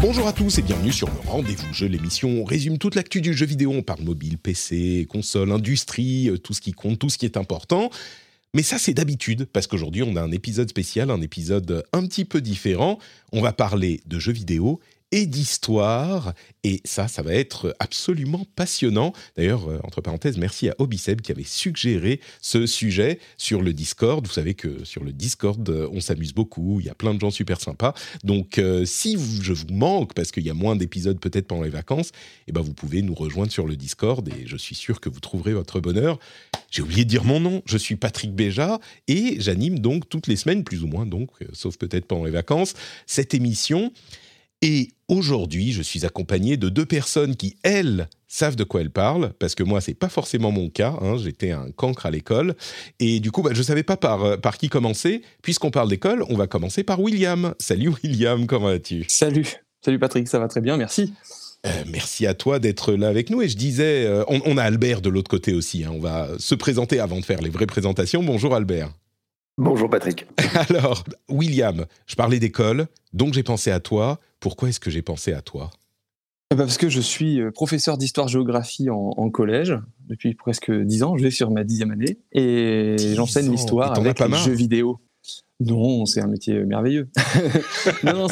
Bonjour à tous et bienvenue sur le Rendez-vous Jeu, l'émission. On résume toute l'actu du jeu vidéo. On parle mobile, PC, console, industrie, euh, tout ce qui compte, tout ce qui est important. Mais ça, c'est d'habitude, parce qu'aujourd'hui, on a un épisode spécial, un épisode un petit peu différent. On va parler de jeux vidéo et d'histoire. Et ça, ça va être absolument passionnant. D'ailleurs, euh, entre parenthèses, merci à Obiseb qui avait suggéré ce sujet sur le Discord. Vous savez que sur le Discord, euh, on s'amuse beaucoup. Il y a plein de gens super sympas. Donc, euh, si je vous manque, parce qu'il y a moins d'épisodes peut-être pendant les vacances, eh ben, vous pouvez nous rejoindre sur le Discord et je suis sûr que vous trouverez votre bonheur. J'ai oublié de dire mon nom. Je suis Patrick Béja et j'anime donc toutes les semaines, plus ou moins donc, sauf peut-être pendant les vacances, cette émission. Et aujourd'hui, je suis accompagné de deux personnes qui, elles, savent de quoi elles parlent, parce que moi, c'est pas forcément mon cas. Hein, J'étais un cancre à l'école. Et du coup, bah, je savais pas par, euh, par qui commencer. Puisqu'on parle d'école, on va commencer par William. Salut William, comment vas-tu? Salut. Salut Patrick, ça va très bien, merci. Euh, merci à toi d'être là avec nous. Et je disais, euh, on, on, a Albert de l'autre côté aussi. Hein. On va se présenter avant de faire les vraies présentations. Bonjour Albert. Bonjour Patrick. Alors, William, je parlais d'école, donc j'ai pensé à toi. Pourquoi est-ce que j'ai pensé à toi? Eh ben, Parce que je suis euh, professeur d'histoire-géographie en, en, collège depuis presque dix ans. Je vais sur ma dixième année et j'enseigne l'histoire avec les jeux vidéo. Non, c'est un métier merveilleux. non, non,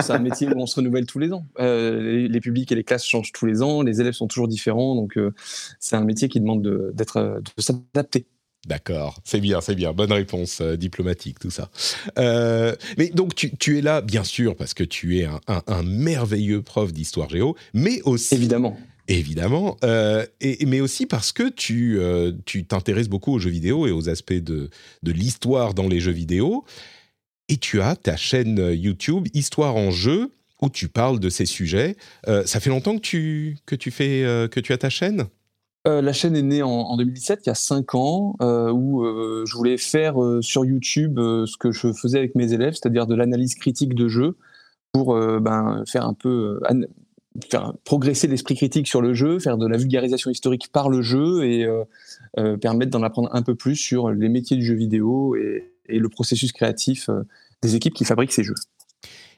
c'est un métier où on se renouvelle tous les ans. Euh, les, les, publics et les classes changent tous les ans, les élèves sont toujours différents, donc euh, c'est un métier qui demande de, de, de s'adapter. D'accord, c'est bien, c'est bien. Bonne réponse euh, diplomatique, tout ça. Euh, mais donc, tu, tu, es là, bien sûr, parce que tu es un, un, un merveilleux prof d'histoire géo, mais aussi... Évidemment. Évidemment, euh, et, mais aussi parce que tu tu t'intéresses beaucoup aux jeux vidéo et aux aspects de, de l'histoire dans les jeux vidéo. Et tu as ta chaîne YouTube Histoire en jeu, où tu parles de ces sujets. Ça fait longtemps que tu, que tu, fais, que tu as ta chaîne? Euh, la chaîne est née en, en, 2017, il y a 5 ans, euh, où euh, je voulais faire sur YouTube ce que je faisais avec mes élèves, c'est-à-dire de l'analyse critique de jeu, pour ben, faire un peu progresser l'esprit critique sur le jeu, faire de la vulgarisation historique par le jeu et permettre d'en apprendre un peu plus sur les métiers du jeu vidéo et le processus créatif des équipes qui fabriquent ces jeux.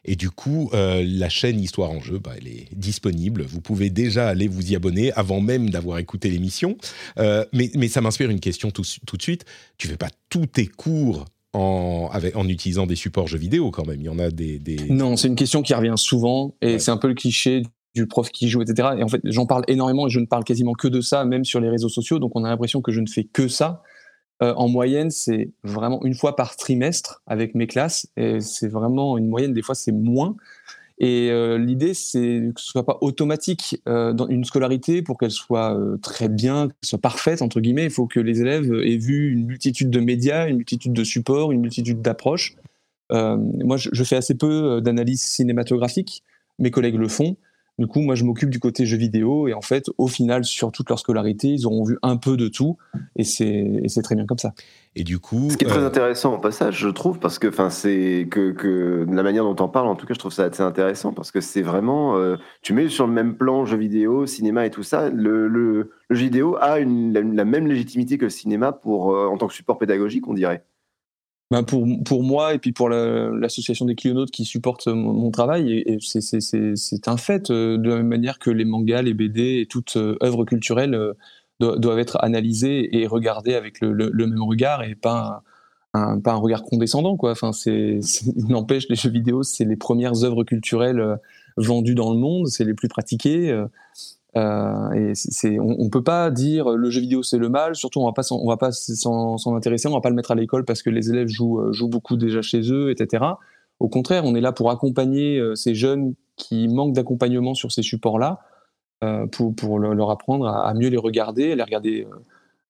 Et du coup, euh, la chaîne Histoire en jeu, bah, elle est disponible. Vous pouvez déjà aller vous y abonner avant même d'avoir écouté l'émission. Euh, mais, mais, ça m'inspire une question tout, tout, de suite. Tu fais pas tous tes cours en, avec, en utilisant des supports jeux vidéo quand même. Il y en a des. des... Non, c'est une question qui revient souvent et ouais. c'est un peu le cliché du prof qui joue, etc. Et en fait, j'en parle énormément et je ne parle quasiment que de ça, même sur les réseaux sociaux. Donc, on a l'impression que je ne fais que ça. Euh, en moyenne, c'est vraiment une fois par trimestre avec mes classes. Et c'est vraiment une moyenne, des fois c'est moins. Et euh, l'idée, c'est que ce soit pas automatique euh, dans une scolarité pour qu'elle soit très bien, qu'elle soit parfaite entre guillemets. Il faut que les élèves aient vu une multitude de médias, une multitude de supports, une multitude d'approches. Moi, je, je, fais assez peu d'analyse cinématographique. Mes collègues le font. Du coup, moi, je m'occupe du côté jeux vidéo et en fait, au final, sur toute leur scolarité, ils auront vu un peu de tout et c'est très bien comme ça. Et du coup, ce qui est très euh... intéressant au passage, je trouve, parce que, enfin, c'est que, que la manière dont on parle, en tout cas, je trouve ça assez intéressant parce que c'est vraiment, euh, tu mets sur le même plan jeux vidéo, cinéma et tout ça. Le, le, le jeu vidéo a une, la, la, même légitimité que le cinéma pour euh, en tant que support pédagogique, on dirait. Ben pour, pour moi et puis pour l'association la, des clionautes qui supporte mon, travail, c'est un fait, euh, de la même manière que les mangas, les BD et toute euh, œuvre culturelle euh, doivent être analysées et regardées avec le, même regard et pas un, pas un regard condescendant. Quoi. Enfin, c'est n'empêche, les jeux vidéo, c'est les premières œuvres culturelles vendues dans le monde, c'est les plus pratiquées. Euh, on, on, peut pas dire le jeu vidéo c'est le mal. Surtout, on va pas, va pas s'en, intéresser, on va pas le mettre à l'école parce que les élèves jouent, euh, beaucoup déjà chez eux, etc. Au contraire, on est là pour accompagner euh, ces jeunes qui manquent d'accompagnement sur ces supports-là, euh, pour, leur apprendre à, mieux les regarder, les regarder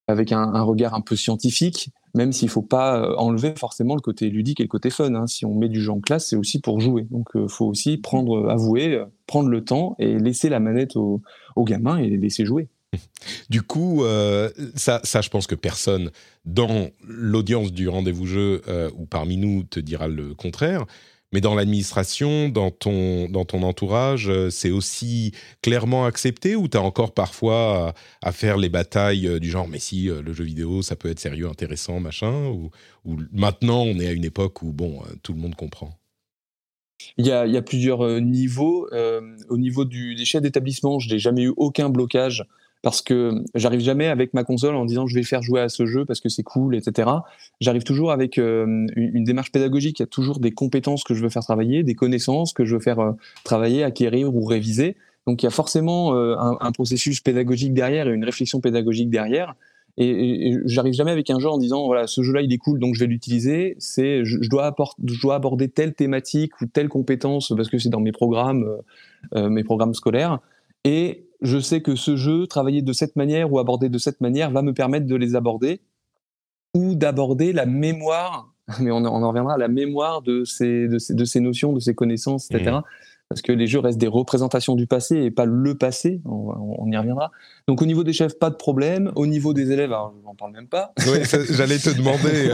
avec un, regard un peu scientifique, même s'il faut pas enlever forcément le côté ludique et le côté fun. Hein. Si on met du jeu en classe, c'est aussi pour jouer. Donc, il faut aussi prendre, avouer, prendre le temps et laisser la manette aux aux gamins et les laisser jouer. Du coup, euh, ça, ça, je pense que personne dans l'audience du rendez-vous jeu euh, ou parmi nous te dira le contraire. Mais dans l'administration, dans ton, dans ton entourage, euh, c'est aussi clairement accepté ou tu as encore parfois à, faire les batailles du genre, mais si le jeu vidéo, ça peut être sérieux, intéressant, machin ou, maintenant, on est à une époque où, bon, tout le monde comprend il y a, plusieurs euh, niveaux. Euh, au niveau du, des chefs d'établissement, je n'ai jamais eu aucun blocage parce que j'arrive jamais avec ma console en disant je vais faire jouer à ce jeu parce que c'est cool, etc. J'arrive toujours avec euh, une, démarche pédagogique. Il y a toujours des compétences que je veux faire travailler, des connaissances que je veux faire travailler, acquérir ou réviser. Donc il y a forcément un, un, processus pédagogique derrière et une réflexion pédagogique derrière. Et, j'arrive jamais avec un jeu en disant voilà ce jeu-là il est cool donc je vais l'utiliser. C'est je, dois je dois aborder telle thématique ou telle compétence parce que c'est dans mes programmes, euh, euh, mes programmes scolaires. Et je sais que ce jeu, travailler de cette manière ou aborder de cette manière, va me permettre de les aborder ou d'aborder la mémoire. Mais on, en reviendra à la mémoire de ces, de ces, de ces notions, de ces connaissances, etc parce que les jeux restent des représentations du passé et pas le passé. On, y reviendra. Donc au niveau des chefs, pas de problème. Au niveau des élèves, alors, je n'en parle même pas. Oui, j'allais te demander.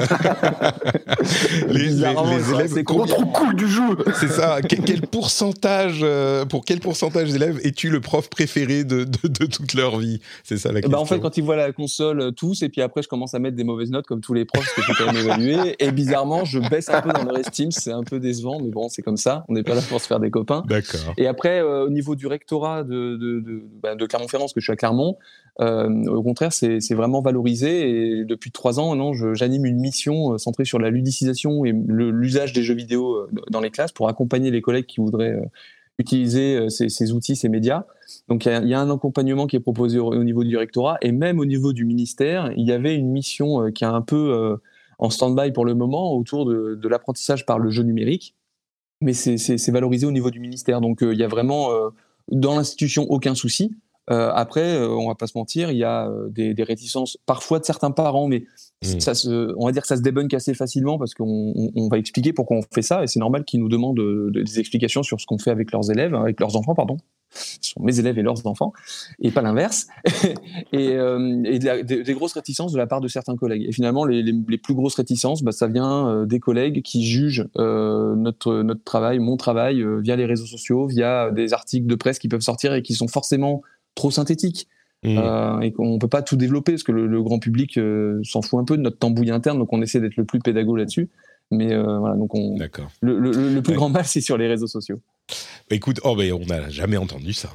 les, les, les élèves, c'est trop cool du jeu. C'est ça. Quel, pourcentage, euh, pour quel pourcentage d'élèves es-tu le prof préféré de, de, toute leur vie? C'est ça la question. Bah en fait, quand ils voient la console, euh, tous, et puis après, je commence à mettre des mauvaises notes comme tous les profs, parce que je peux quand même évaluer. Et bizarrement, je baisse un peu dans leur estime. C'est un peu décevant, mais bon, c'est comme ça. On n'est pas là pour se faire des copains. Et après, euh, au niveau du rectorat de, de, de, bah, de Clermont-Ferrand, parce que je suis à Clermont, euh, au contraire, c'est vraiment valorisé. Et depuis trois ans, non, j'anime une mission euh, centrée sur la ludicisation et l'usage des jeux vidéo dans les classes pour accompagner les collègues qui voudraient utiliser ces, ces, outils, ces médias. Donc il y, y, a un accompagnement qui est proposé au, au, niveau du rectorat et même au niveau du ministère, il y avait une mission qui est un peu en stand-by pour le moment autour de, de l'apprentissage par le jeu numérique mais c'est valorisé au niveau du ministère. Donc euh, il y a vraiment euh, dans l'institution aucun souci. Euh, après, on va pas se mentir, il y a des, des, réticences parfois de certains parents, mais mmh. ça se, on va dire que ça se débunk assez facilement parce qu'on on, va expliquer pourquoi on fait ça et c'est normal qu'ils nous demandent des explications sur ce qu'on fait avec leurs élèves, avec leurs enfants, pardon ce sont mes élèves et leurs enfants, et pas l'inverse, et, euh, et des, grosses réticences de la part de certains collègues. Et finalement, les, les, les plus grosses réticences, bah, ça vient euh, des collègues qui jugent euh, notre, notre travail, mon travail, euh, via les réseaux sociaux, via des articles de presse qui peuvent sortir et qui sont forcément trop synthétiques. Mmh. Euh, et qu'on peut pas tout développer parce que le, le grand public s'en fout un peu de notre tambouille interne, donc on essaie d'être le plus pédago là-dessus. Mais voilà, donc on. Le, le, le, plus grand mal, c'est sur les réseaux sociaux. Bah, écoute, oh, on n'a jamais entendu ça.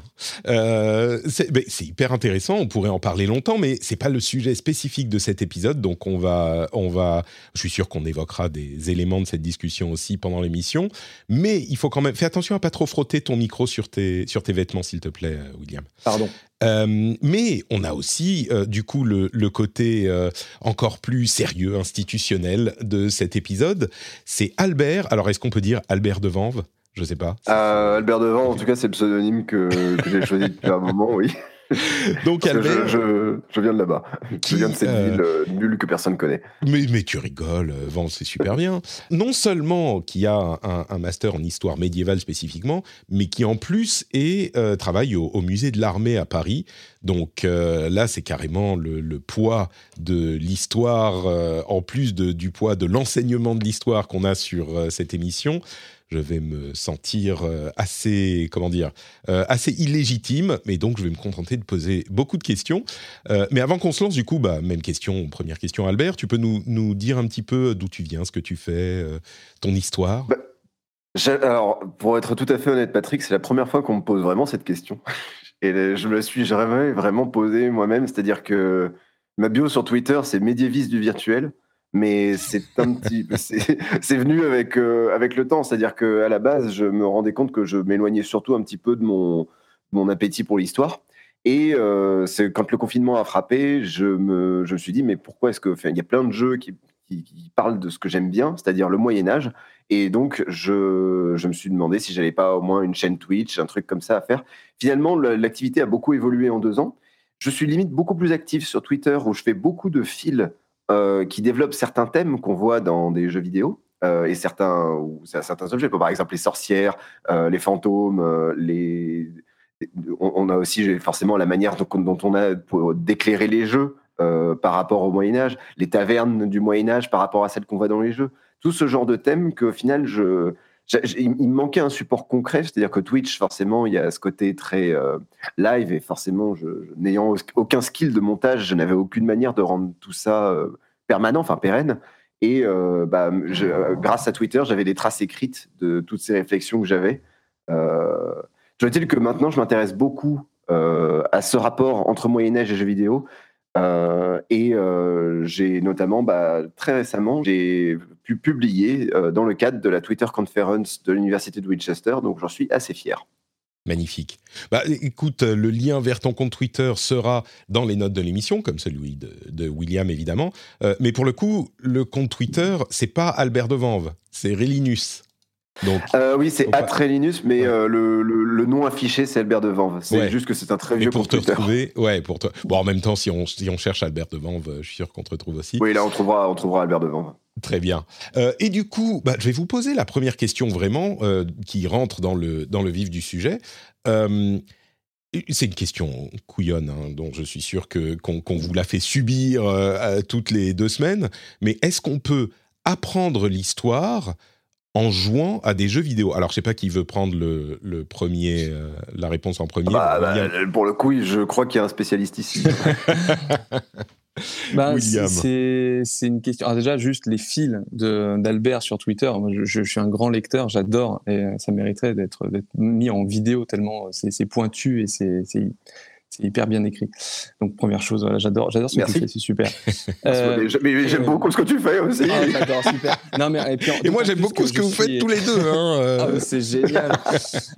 Euh, c'est hyper intéressant, on pourrait en parler longtemps, mais c'est pas le sujet spécifique de cet épisode, donc on va, on va, je suis sûr qu'on évoquera des éléments de cette discussion aussi pendant l'émission, mais il faut quand même, fais attention à pas trop frotter ton micro sur tes, sur tes vêtements, s'il te plaît, euh, William. Pardon. Euh, mais on a aussi, euh, du coup, le, le côté euh, encore plus sérieux, institutionnel de cet épisode. C'est Albert. Alors, est-ce qu'on peut dire Albert de Vanves? Je sais pas. Euh, Albert Devant, en tout cas, c'est le pseudonyme que, que j'ai choisi depuis un moment, oui. Donc Albert, je, je, viens de là-bas. Je viens de cette euh, ville euh, nulle que personne connaît. Mais, mais tu rigoles, Vent, c'est super bien. Non seulement qui a un, un, master en histoire médiévale spécifiquement, mais qui en plus est, euh, travaille au, au, musée de l'armée à Paris. Donc euh, là, c'est carrément le, le, poids de l'histoire, euh, en plus de, du poids de l'enseignement de l'histoire qu'on a sur cette émission je vais me sentir euh, assez, comment dire, euh, assez illégitime, mais donc je vais me contenter de poser beaucoup de questions. Euh, mais avant qu'on se lance, du coup, bah, même question, première question, Albert, tu peux nous, nous dire un petit peu d'où tu viens, ce que tu fais, ton histoire? Bah, Alors, pour être tout à fait honnête, Patrick, c'est la première fois qu'on me pose vraiment cette question. Et je me suis jamais vraiment posée moi-même, c'est-à-dire que ma bio sur Twitter, c'est médiéviste du virtuel mais c'est un petit, c'est venu avec euh, avec le temps, c'est-à-dire que à la base, je me rendais compte que je m'éloignais surtout un petit peu de mon mon appétit pour l'histoire. Et euh, c'est quand le confinement a frappé, je me, je me suis dit, mais pourquoi est-ce que. Il y a plein de jeux qui, qui, qui parlent de ce que j'aime bien, c'est-à-dire le Moyen-Âge. Et donc, je, je me suis demandé si j'avais pas au moins une chaîne Twitch, un truc comme ça à faire. Finalement, le- l'activité a beaucoup évolué en deux ans. Je suis limite beaucoup plus actif sur Twitter où je fais beaucoup de fils euh, qui développent certains thèmes qu'on voit dans des jeux vidéo. euh, et certains, ou certains objets, par exemple les sorcières, euh, les fantômes, on, a aussi forcément la manière dont, dont on a d'éclairer les jeux par rapport au Moyen Âge, les tavernes du Moyen Âge par rapport à celles qu'on voit dans les jeux. Tout ce genre de thèmes qu'au final, je, il me manquait un support concret, c'est-à-dire que Twitch, forcément, il y a ce côté très euh, live et forcément, n'ayant aucun skill de montage, je n'avais aucune manière de rendre tout ça euh, permanent, enfin pérenne. Et euh, bah, grâce à Twitter, j'avais des traces écrites de toutes ces réflexions que j'avais. Je dire que maintenant, je m'intéresse beaucoup à ce rapport entre Moyen-Âge et jeux vidéo. Euh, et euh, j'ai notamment, bah, très récemment, j'ai pu publier euh, dans le cadre de la Twitter Conference de l'Université de Winchester, donc j'en suis assez fier. Magnifique. Bah, écoute, le lien vers ton compte Twitter sera dans les notes de l'émission, comme celui de, William évidemment. Mais pour le coup, le compte Twitter, c'est pas Albert de Vanves, c'est Relinus. Donc, Euh, oui, c'est Atrelinus, mais Ouais. euh, le, le- le nom affiché, c'est Albert de Vanves. C'est Ouais. juste que c'est un très et vieux pour compte te retrouver, ouais, pour. Bon, en même temps, si on, si on cherche Albert de Vanves, euh, je suis sûr qu'on te retrouve aussi. Oui, là, on trouvera, on trouvera Albert de Vanves. Très bien. Euh, et du coup, bah, je vais vous poser la première question vraiment qui rentre dans le, dans le vif du sujet. C'est une question couillonne, hein, dont je suis sûr que, qu'on, qu'on vous la fait subir toutes les deux semaines. Mais est-ce qu'on peut apprendre l'histoire en jouant à des jeux vidéo Alors, je sais pas qui veut prendre le, le premier, euh, la réponse en premier. Bah, bah, William. pour le coup, je crois qu'il y a un spécialiste ici. Bah, William. c'est une question. Alors déjà, juste les fils d'Albert sur Twitter. Moi, je, je suis un grand lecteur, j'adore, et euh, ça mériterait d'être mis en vidéo tellement c'est c'est pointu et c'est c'est hyper bien écrit. Donc première chose, voilà, j'adore, j'adore ce que Merci. tu fais, c'est super. Euh, mais, j'aime euh, beaucoup ce que tu fais aussi. ah, j'adore, super. Non mais et, puis, Et moi, j'aime beaucoup ce que vous faites tous les deux. Hein, euh. Ah, mais c'est génial.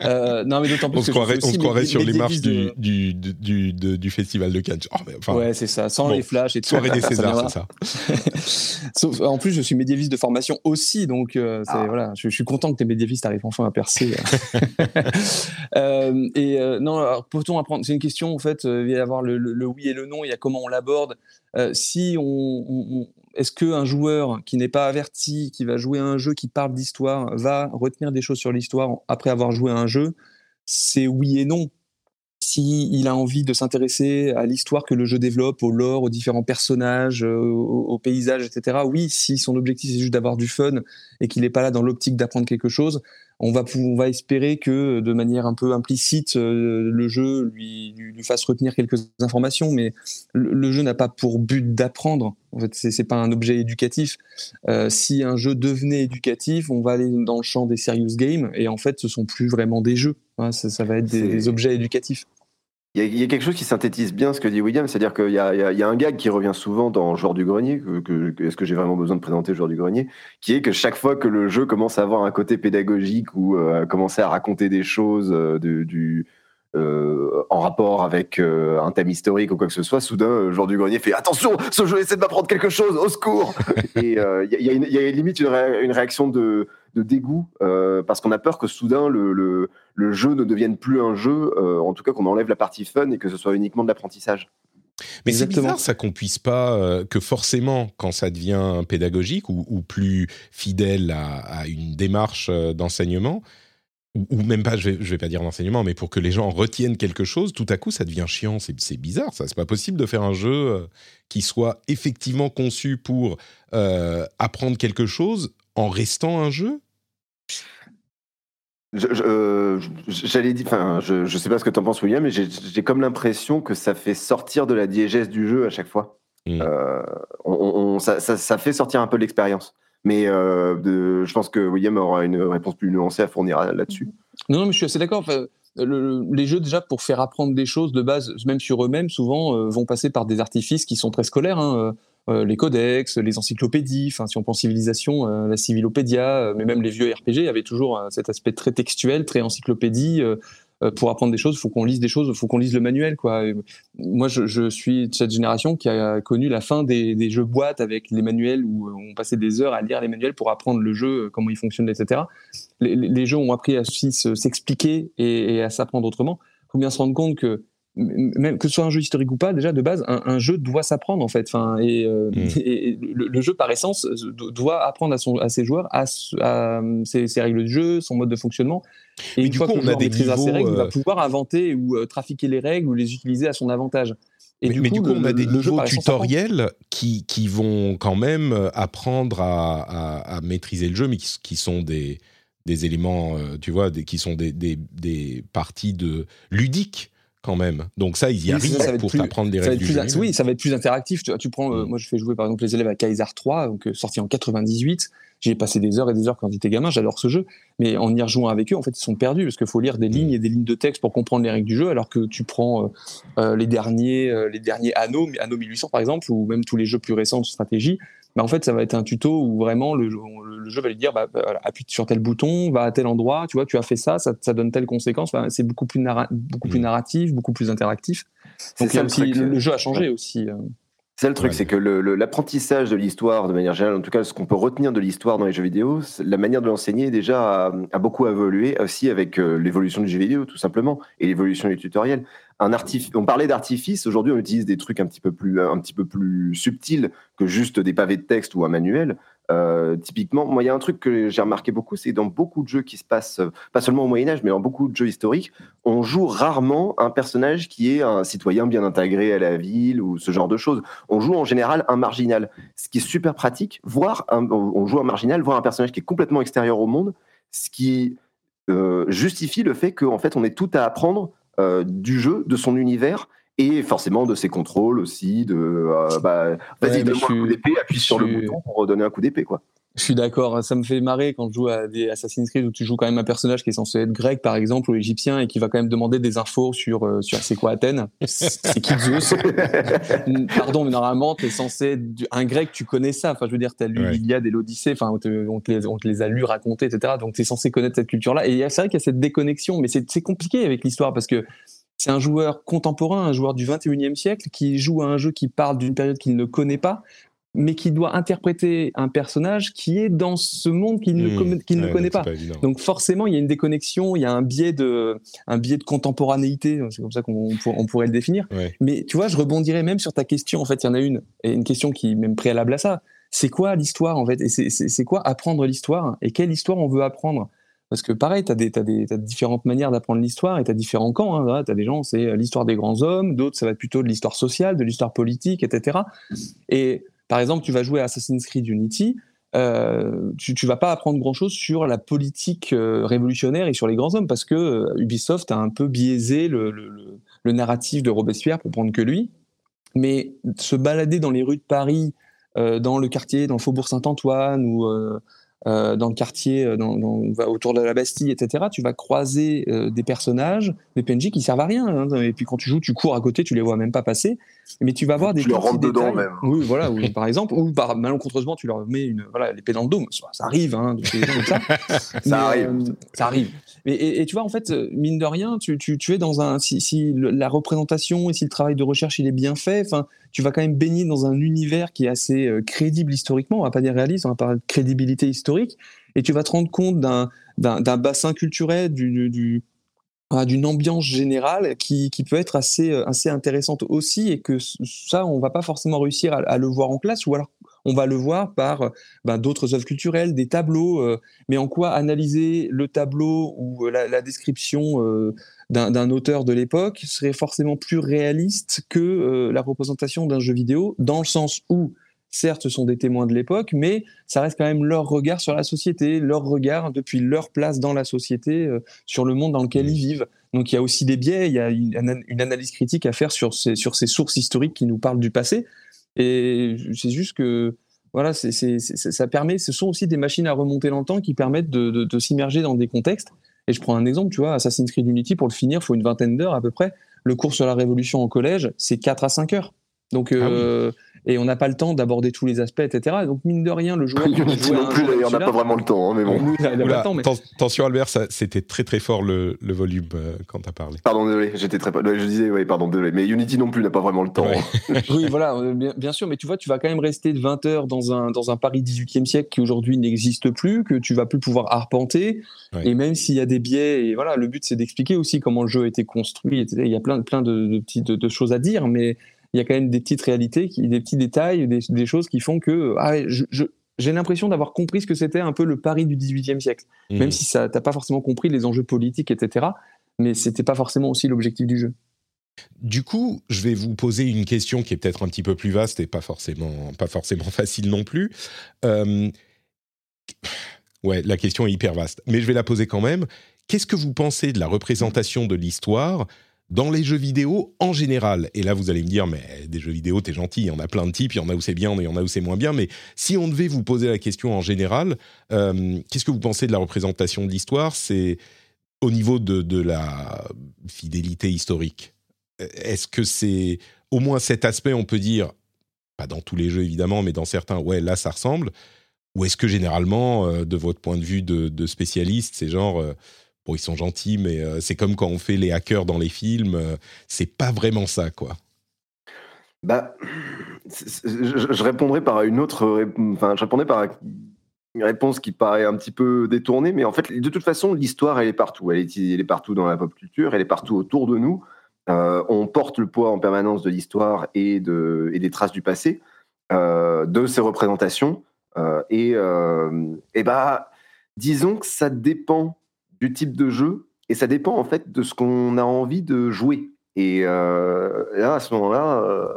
euh, non mais d'autant plus on se croirait, on se croirait sur les marches du, du, du, festival de Cannes. Oh, mais enfin, ouais, c'est ça, sans bon. les flashs et tout. soirée des Césars, c'est ça. Sauf, en plus, je suis médiéviste de formation aussi, donc euh, Ah. voilà, je, je suis content que tes médiévistes arrivent enfin à percer. Euh, et euh, non, alors, peut-on apprendre C'est une question en fait. Euh, il va y avoir le, oui et le non. Il y a comment on l'aborde. Euh, si on, est-ce qu'un joueur qui n'est pas averti, qui va jouer à un jeu qui parle d'histoire, va retenir des choses sur l'histoire après avoir joué à un jeu C'est oui et non. Si il a envie de s'intéresser à l'histoire que le jeu développe, au lore, aux différents personnages, euh, aux paysages, etc. Oui, si son objectif c'est juste d'avoir du fun et qu'il n'est pas là dans l'optique d'apprendre quelque chose, on va, on va espérer que de manière un peu implicite, euh, le jeu lui, lui, lui fasse retenir quelques informations, mais le, le jeu n'a pas pour but d'apprendre. En fait, c'est pas un objet éducatif. Euh, si un jeu devenait éducatif, on va aller dans le champ des serious games, et en fait, ce sont plus vraiment des jeux. Hein, ça, ça va être des objets éducatifs. Il y, a, il y a quelque chose qui synthétise bien ce que dit William, c'est-à-dire qu'il y, a- y un gag qui revient souvent dans Joueur du Grenier, que, que- que- est-ce que j'ai vraiment besoin de présenter Joueur du Grenier, qui est que chaque fois que le jeu commence à avoir un côté pédagogique ou euh, à commencer à raconter des choses euh, de- du, euh, en rapport avec euh, un thème historique ou quoi que ce soit, soudain, Joueur du Grenier fait attention, ce jeu essaie de m'apprendre quelque chose, au secours. Et il y, a- y limite une, ré- une réaction de, de dégoût euh, parce qu'on a peur que soudain le, le- le jeu ne devienne plus un jeu, euh, en tout cas qu'on enlève la partie fun et que ce soit uniquement de l'apprentissage. Mais c'est bizarre ça qu'on puisse pas, euh, que forcément, quand ça devient pédagogique ou, ou plus fidèle à, à une démarche d'enseignement, ou, ou même pas, je vais, je vais pas dire d'enseignement, mais pour que les gens retiennent quelque chose, tout à coup ça devient chiant. C'est c'est bizarre ça. C'est pas possible de faire un jeu qui soit effectivement conçu pour euh, apprendre quelque chose en restant un jeu. Je- je- euh, je- J'allais dire, enfin, je, je sais pas ce que tu en penses, William, mais j'ai comme l'impression que ça fait sortir de la diégèse du jeu à chaque fois. Mm. Euh, on, on- ça, ça- ça fait sortir un peu l'expérience. Mais euh, de- je pense que William aura une réponse plus nuancée à fournir là-dessus. Non, non, mais je suis assez d'accord. Enfin, le- les jeux, déjà, pour faire apprendre des choses de base, même sur eux-mêmes, souvent, euh, vont passer par des artifices qui sont très scolaires. hein, euh, les codex, les encyclopédies, enfin, si on pense civilisation, euh, la civilopédia, euh, mais même les vieux RPG avaient toujours cet aspect très textuel, très encyclopédie. pour apprendre des choses, il faut qu'on lise des choses, il faut qu'on lise le manuel. Quoi. moi, je, suis de cette génération qui a connu la fin des, jeux boîtes avec les manuels où on passait des heures à lire les manuels pour apprendre le jeu, comment il fonctionne, etc. Les, les jeux ont appris à s'expliquer et, et à s'apprendre autrement. Il faut bien se rendre compte que même que ce soit un jeu historique ou pas, déjà de base, un, jeu doit s'apprendre en fait. Enfin, et, euh, mm. le, jeu par essence doit apprendre à, son, à ses joueurs à, ses, règles de jeu, son mode de fonctionnement. Et une fois qu'on a des ses règles, il va euh, pouvoir inventer ou euh, trafiquer les règles ou les utiliser à son avantage. Et mais, du, coup, on a des niveaux tutoriels qui, qui, vont quand même apprendre à, à, maîtriser le jeu, mais qui, qui sont des, des éléments, tu vois, des, qui sont des, des, des parties de ludiques quand même. Donc ça, ils y arrivent pour t'apprendre des règles du jeu. Oui, ça va être plus interactif. Tu, tu prends, euh, mm. moi, je fais jouer par exemple les élèves à Kaiser 3, donc euh, sorti en 98. J'ai passé des heures et des heures quand j'étais gamin. J'adore ce jeu, mais en y rejoignant avec eux, en fait, ils sont perdus parce qu'il faut lire des lignes mm. et des lignes de texte pour comprendre les règles du jeu, alors que tu prends euh, les derniers, les derniers Anno, Anno 1800 par exemple, ou même tous les jeux plus récents de stratégie. Bah, en fait, ça va être un tuto où vraiment le, le jeu va lui dire bah, bah appuie sur tel bouton, va à tel endroit, tu vois, tu as fait ça, ça, ça donne telle conséquence. c'est beaucoup plus beaucoup plus mm. narratif, beaucoup plus interactif. Donc le, jeu a changé aussi. Euh. C'est le truc, c'est que l'apprentissage de l'histoire, de manière générale, en tout cas, ce qu'on peut retenir de l'histoire dans les jeux vidéo, la manière de l'enseigner déjà a, beaucoup évolué aussi avec euh, l'évolution du jeu vidéo, tout simplement, et l'évolution du tutoriel. Un on parlait d'artifice, aujourd'hui on utilise des trucs un petit peu plus, un petit peu plus subtils que juste des pavés de texte ou un manuel. Euh, typiquement, moi, il y a un truc que j'ai remarqué beaucoup, c'est dans beaucoup de jeux qui se passent, euh, pas seulement au Moyen Âge, mais dans beaucoup de jeux historiques, on joue rarement un personnage qui est un citoyen bien intégré à la ville ou ce genre de choses. On joue en général un marginal, ce qui est super pratique. Voir on joue un marginal, voir un personnage qui est complètement extérieur au monde, ce qui euh, justifie le fait qu'en fait, on est tout à apprendre du jeu, de son univers, et forcément de ses contrôles aussi, de euh, bah, vas-y, donne-moi un coup d'épée, appuie sur le bouton pour donner un coup d'épée, quoi. Je suis d'accord, ça me fait marrer quand je joue à des Assassin's Creed où tu joues quand même un personnage qui est censé être grec par exemple ou égyptien et qui va quand même demander des infos sur euh, sur c'est quoi Athènes, c'est qui Zeus? Pardon, mais normalement tu es censé être un grec, tu connais ça. Enfin, je veux dire, tu as lu l'Iliade et l'Odyssée, enfin on te, les, on te les a lus raconter, etc. Donc tu es censé connaître cette culture-là. Et c'est vrai qu'il y a cette déconnexion, mais c'est compliqué avec l'histoire parce que c'est un joueur contemporain, un joueur du 21e siècle qui joue à un jeu qui parle d'une période qu'il ne connaît pas, mais qui doit interpréter un personnage qui est dans ce monde qu'il ne, mmh. ne connaît pas. Donc forcément, il y a une déconnexion, il y a un biais de, un biais de contemporanéité, c'est comme ça qu'on on pourrait le définir. Mais tu vois, je rebondirais même sur ta question. En fait, il y en a une, et une question qui est même préalable à ça. C'est quoi l'histoire en fait? Et c'est quoi apprendre l'histoire? Et quelle histoire on veut apprendre? Parce que pareil, tu as, différentes manières d'apprendre l'histoire et tu as différents camps. Hein, tu as des gens, c'est euh, l'histoire des grands hommes, d'autres, ça va être plutôt de l'histoire sociale, de l'histoire politique, etc. Et par exemple, tu vas jouer à Assassin's Creed Unity, euh, tu, tu vas pas apprendre grand-chose sur la politique euh, révolutionnaire et sur les grands hommes parce que Ubisoft a un peu biaisé le, narratif de Robespierre pour prendre que lui. Mais se balader dans les rues de Paris, dans le quartier, dans le faubourg Saint-Antoine ou euh, dans le quartier, euh, dans, dans, autour de la Bastille, etc., tu vas croiser euh, des personnages, des PNJ qui servent à rien. Hein. et puis quand tu joues, tu cours à côté, tu les vois même pas passer. Mais tu vas voir des. Tu leur rentres dedans même. Oui, voilà, par exemple. Ou par malencontreusement, tu leur mets une, voilà, l'épée dans le. Ça, arrive, hein, ça. ça arrive. ça arrive. Et, et, tu vois, en fait, mine de rien, tu, tu, tu es dans un. Si, si, la représentation et si le travail de recherche il est bien fait, enfin, tu vas quand même baigner dans un univers qui est assez euh, crédible historiquement. On va pas dire réaliste, on va parler de crédibilité historique. Et tu vas te rendre compte d'un, bassin culturel, du d'une ambiance générale qui, qui, peut être assez, euh, assez intéressante aussi et que ça, on va pas forcément réussir à, le voir en classe ou alors on va le voir par ben, d'autres œuvres culturelles, des tableaux, euh, mais en quoi analyser le tableau ou la, description d'un auteur de l'époque serait forcément plus réaliste que euh, la représentation d'un jeu vidéo, dans le sens où, certes, ce sont des témoins de l'époque, mais ça reste quand même leur regard sur la société, leur regard depuis leur place dans la société, euh, sur le monde dans lequel ils vivent. Donc il y a aussi des biais, il y a une, analyse critique à faire sur ces, sur ces sources historiques qui nous parlent du passé. Et c'est juste que voilà, ça permet, ce sont aussi des machines à remonter dans le temps qui permettent de s'immerger dans des contextes et je prends un exemple, tu vois, Assassin's Creed Unity, pour le finir, il faut une vingtaine d'heures à peu près. Le cours sur la Révolution au collège, c'est 4 à 5 heures. Donc, euh, et on n'a pas le temps d'aborder tous les aspects, etc. Donc, mine de rien, le joueur. Unity non plus, d'ailleurs, on n'a pas vraiment le temps, hein, mais bon. Attention, Albert, c'était très très fort le, le volume euh, quand tu as parlé. Pardon, désolé, j'étais très. Je disais, oui, pardon, désolé. Mais Unity non plus n'a pas vraiment le temps. oui, voilà, euh, bien, sûr, mais tu vois, tu vas quand même rester de 20 heures dans un, dans un Paris 18e siècle qui aujourd'hui n'existe plus, que tu vas plus pouvoir arpenter. Et même s'il y a des biais, et voilà, le but c'est d'expliquer aussi comment le jeu a été construit. Il y a plein, plein de, de petites de choses à dire, mais il y a quand même des petites réalités, des petits détails, des, choses qui font que ah j'ai l'impression d'avoir compris ce que c'était un peu le Paris du XVIIIe siècle. Mmh. Même si ça t'as pas forcément compris les enjeux politiques, etc. Mais c'était pas forcément aussi l'objectif du jeu. Du coup, je vais vous poser une question qui est peut-être un petit peu plus vaste et pas forcément, pas forcément facile non plus. Euh, ouais, la question est hyper vaste, mais je vais la poser quand même. Qu'est-ce que vous pensez de la représentation de l'histoire dans les jeux vidéo en général, et là vous allez me dire, mais des jeux vidéo, t'es gentil, il y en a plein de types, il y en a où c'est bien, il y en a où c'est moins bien, mais si on devait vous poser la question en général, euh, qu'est-ce que vous pensez de la représentation de l'histoire? C'est au niveau de, de, la fidélité historique. Est-ce que c'est au moins cet aspect, on peut dire, pas dans tous les jeux évidemment, mais dans certains, ouais, là ça ressemble, ou est-ce que généralement, euh, de votre point de vue de, de spécialiste, c'est genre... Euh, bon, ils sont gentils, mais euh, c'est comme quand on fait les hackers dans les films, euh, c'est pas vraiment ça, quoi. Bah, je, répondrais par une autre, enfin, je répondrais par une réponse qui paraît un petit peu détournée, mais en fait, de toute façon, l'histoire, elle est partout. Elle est, partout dans la pop culture, elle est partout autour de nous. Euh, on porte le poids en permanence de l'histoire et, de, et des traces du passé, de ses représentations. et, et bah, disons que ça dépend du type de jeu et ça dépend en fait de ce qu'on a envie de jouer. Et euh, là, à ce moment-là, euh,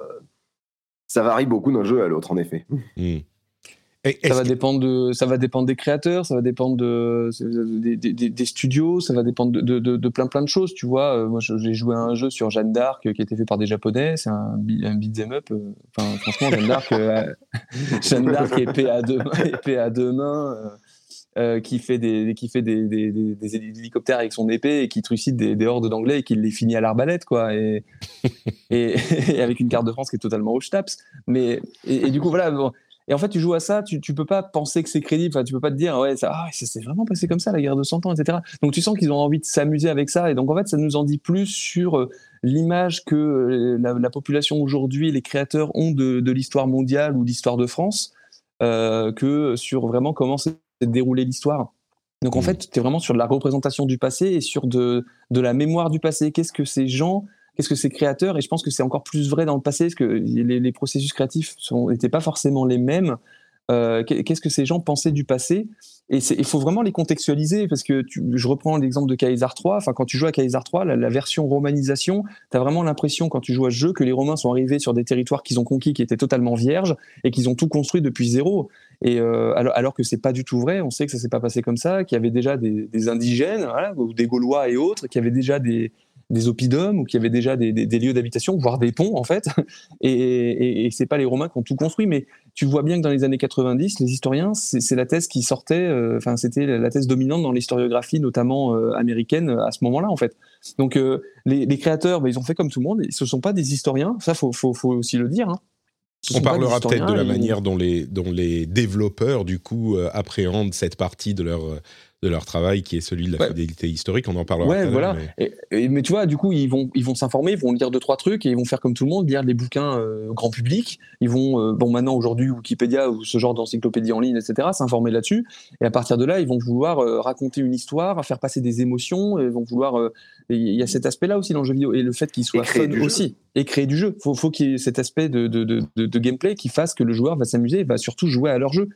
ça varie beaucoup d'un jeu à l'autre, en effet. Hmm. ça va, dépendre de, ça va dépendre des créateurs, ça va dépendre de, des, studios, ça va dépendre de, de, plein plein de choses. Tu vois, euh, moi j'ai joué à un jeu sur Jeanne d'Arc qui a été fait par des Japonais, c'est un, un beat'em up. Enfin, franchement, Jeanne d'Arc, Jeanne d'Arc épée à deux mains, épée à deux mains euh, qui fait, des, qui fait des, des, des, hélicoptères avec son épée et qui trucide des, hordes d'anglais et qui les finit à l'arbalète, quoi. Et, et, avec une carte de France qui est totalement au staps. Mais, et, du coup, voilà. Et en fait, tu joues à ça, tu, tu peux pas penser que c'est crédible, enfin, tu peux pas te dire, ouais, ça, ah, ça s'est vraiment passé comme ça, la guerre de 100 ans, etc. Donc tu sens qu'ils ont envie de s'amuser avec ça. Et donc, en fait, ça nous en dit plus sur euh, l'image que euh, la, la population aujourd'hui, les créateurs ont de, de l'histoire mondiale ou d'histoire de France, euh, que sur vraiment comment c'est dérouler l'histoire. Donc en mmh. fait, tu es vraiment sur de la représentation du passé et sur de, de la mémoire du passé. Qu'est-ce que ces gens, qu'est-ce que ces créateurs, et je pense que c'est encore plus vrai dans le passé, parce que les, les processus créatifs n'étaient pas forcément les mêmes. Euh, qu'est-ce que ces gens pensaient du passé? Et il faut vraiment les contextualiser parce que je reprends l'exemple de Kaiser 3. Enfin, quand tu joues à Kaiser 3, la, version romanisation, tu as vraiment l'impression quand tu joues à ce jeu que les Romains sont arrivés sur des territoires qu'ils ont conquis qui étaient totalement vierges et qu'ils ont tout construit depuis zéro. Et euh, alors, alors, que c'est pas du tout vrai, on sait que ça s'est pas passé comme ça, qu'il y avait déjà des, indigènes, ou des Gaulois et autres, qui avaient déjà des, oppidums ou qui avaient déjà des, des, lieux d'habitation, voire des ponts en fait. Et, et, et c'est pas les Romains qui ont tout construit, mais tu vois bien que dans les années 90, les historiens, c'est la thèse qui sortait, euh, enfin c'était la thèse dominante dans l'historiographie, notamment euh, américaine, à ce moment-là en fait. Donc euh, les, les, créateurs, bah, ils ont fait comme tout le monde. Ce sont pas des historiens, ça faut, faut, faut aussi le dire. Hein. On parlera peut-être de la manière dont les, dont les développeurs, du coup, appréhendent cette partie de leur, de leur travail qui est celui de la fidélité historique. On en parlera. Ouais, voilà. Mais... mais... tu vois, du coup, ils vont ils vont s'informer, ils vont lire deux trois trucs et ils vont faire comme tout le monde, lire des bouquins euh, grand public. Ils vont euh, bon maintenant aujourd'hui Wikipédia ou ce genre d'encyclopédie en ligne, etc. S'informer là-dessus et à partir de là, ils vont vouloir euh, raconter une histoire, faire passer des émotions. Ils vont vouloir. Il y a cet aspect-là aussi dans le jeu vidéo et le fait qu'il soit fun aussi et créer du jeu. Faut faut qu'il y ait cet aspect de, de, de, de gameplay qui fasse que le joueur va s'amuser, va surtout jouer à leur jeu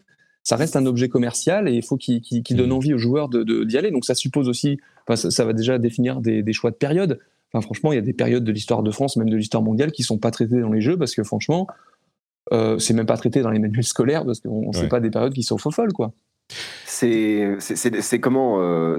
ça reste un objet commercial et il faut qu'il donne mmh. envie aux joueurs d'y de, aller. Donc ça suppose aussi, ça, va déjà définir des, choix de période. Enfin, franchement, il y a des périodes de l'histoire de France, même de l'histoire mondiale, qui sont pas traitées dans les jeux parce que franchement, euh, c'est même pas traité dans les manuels scolaires parce qu'on ne sait pas des périodes qui sont faux folles, quoi. C'est comment euh,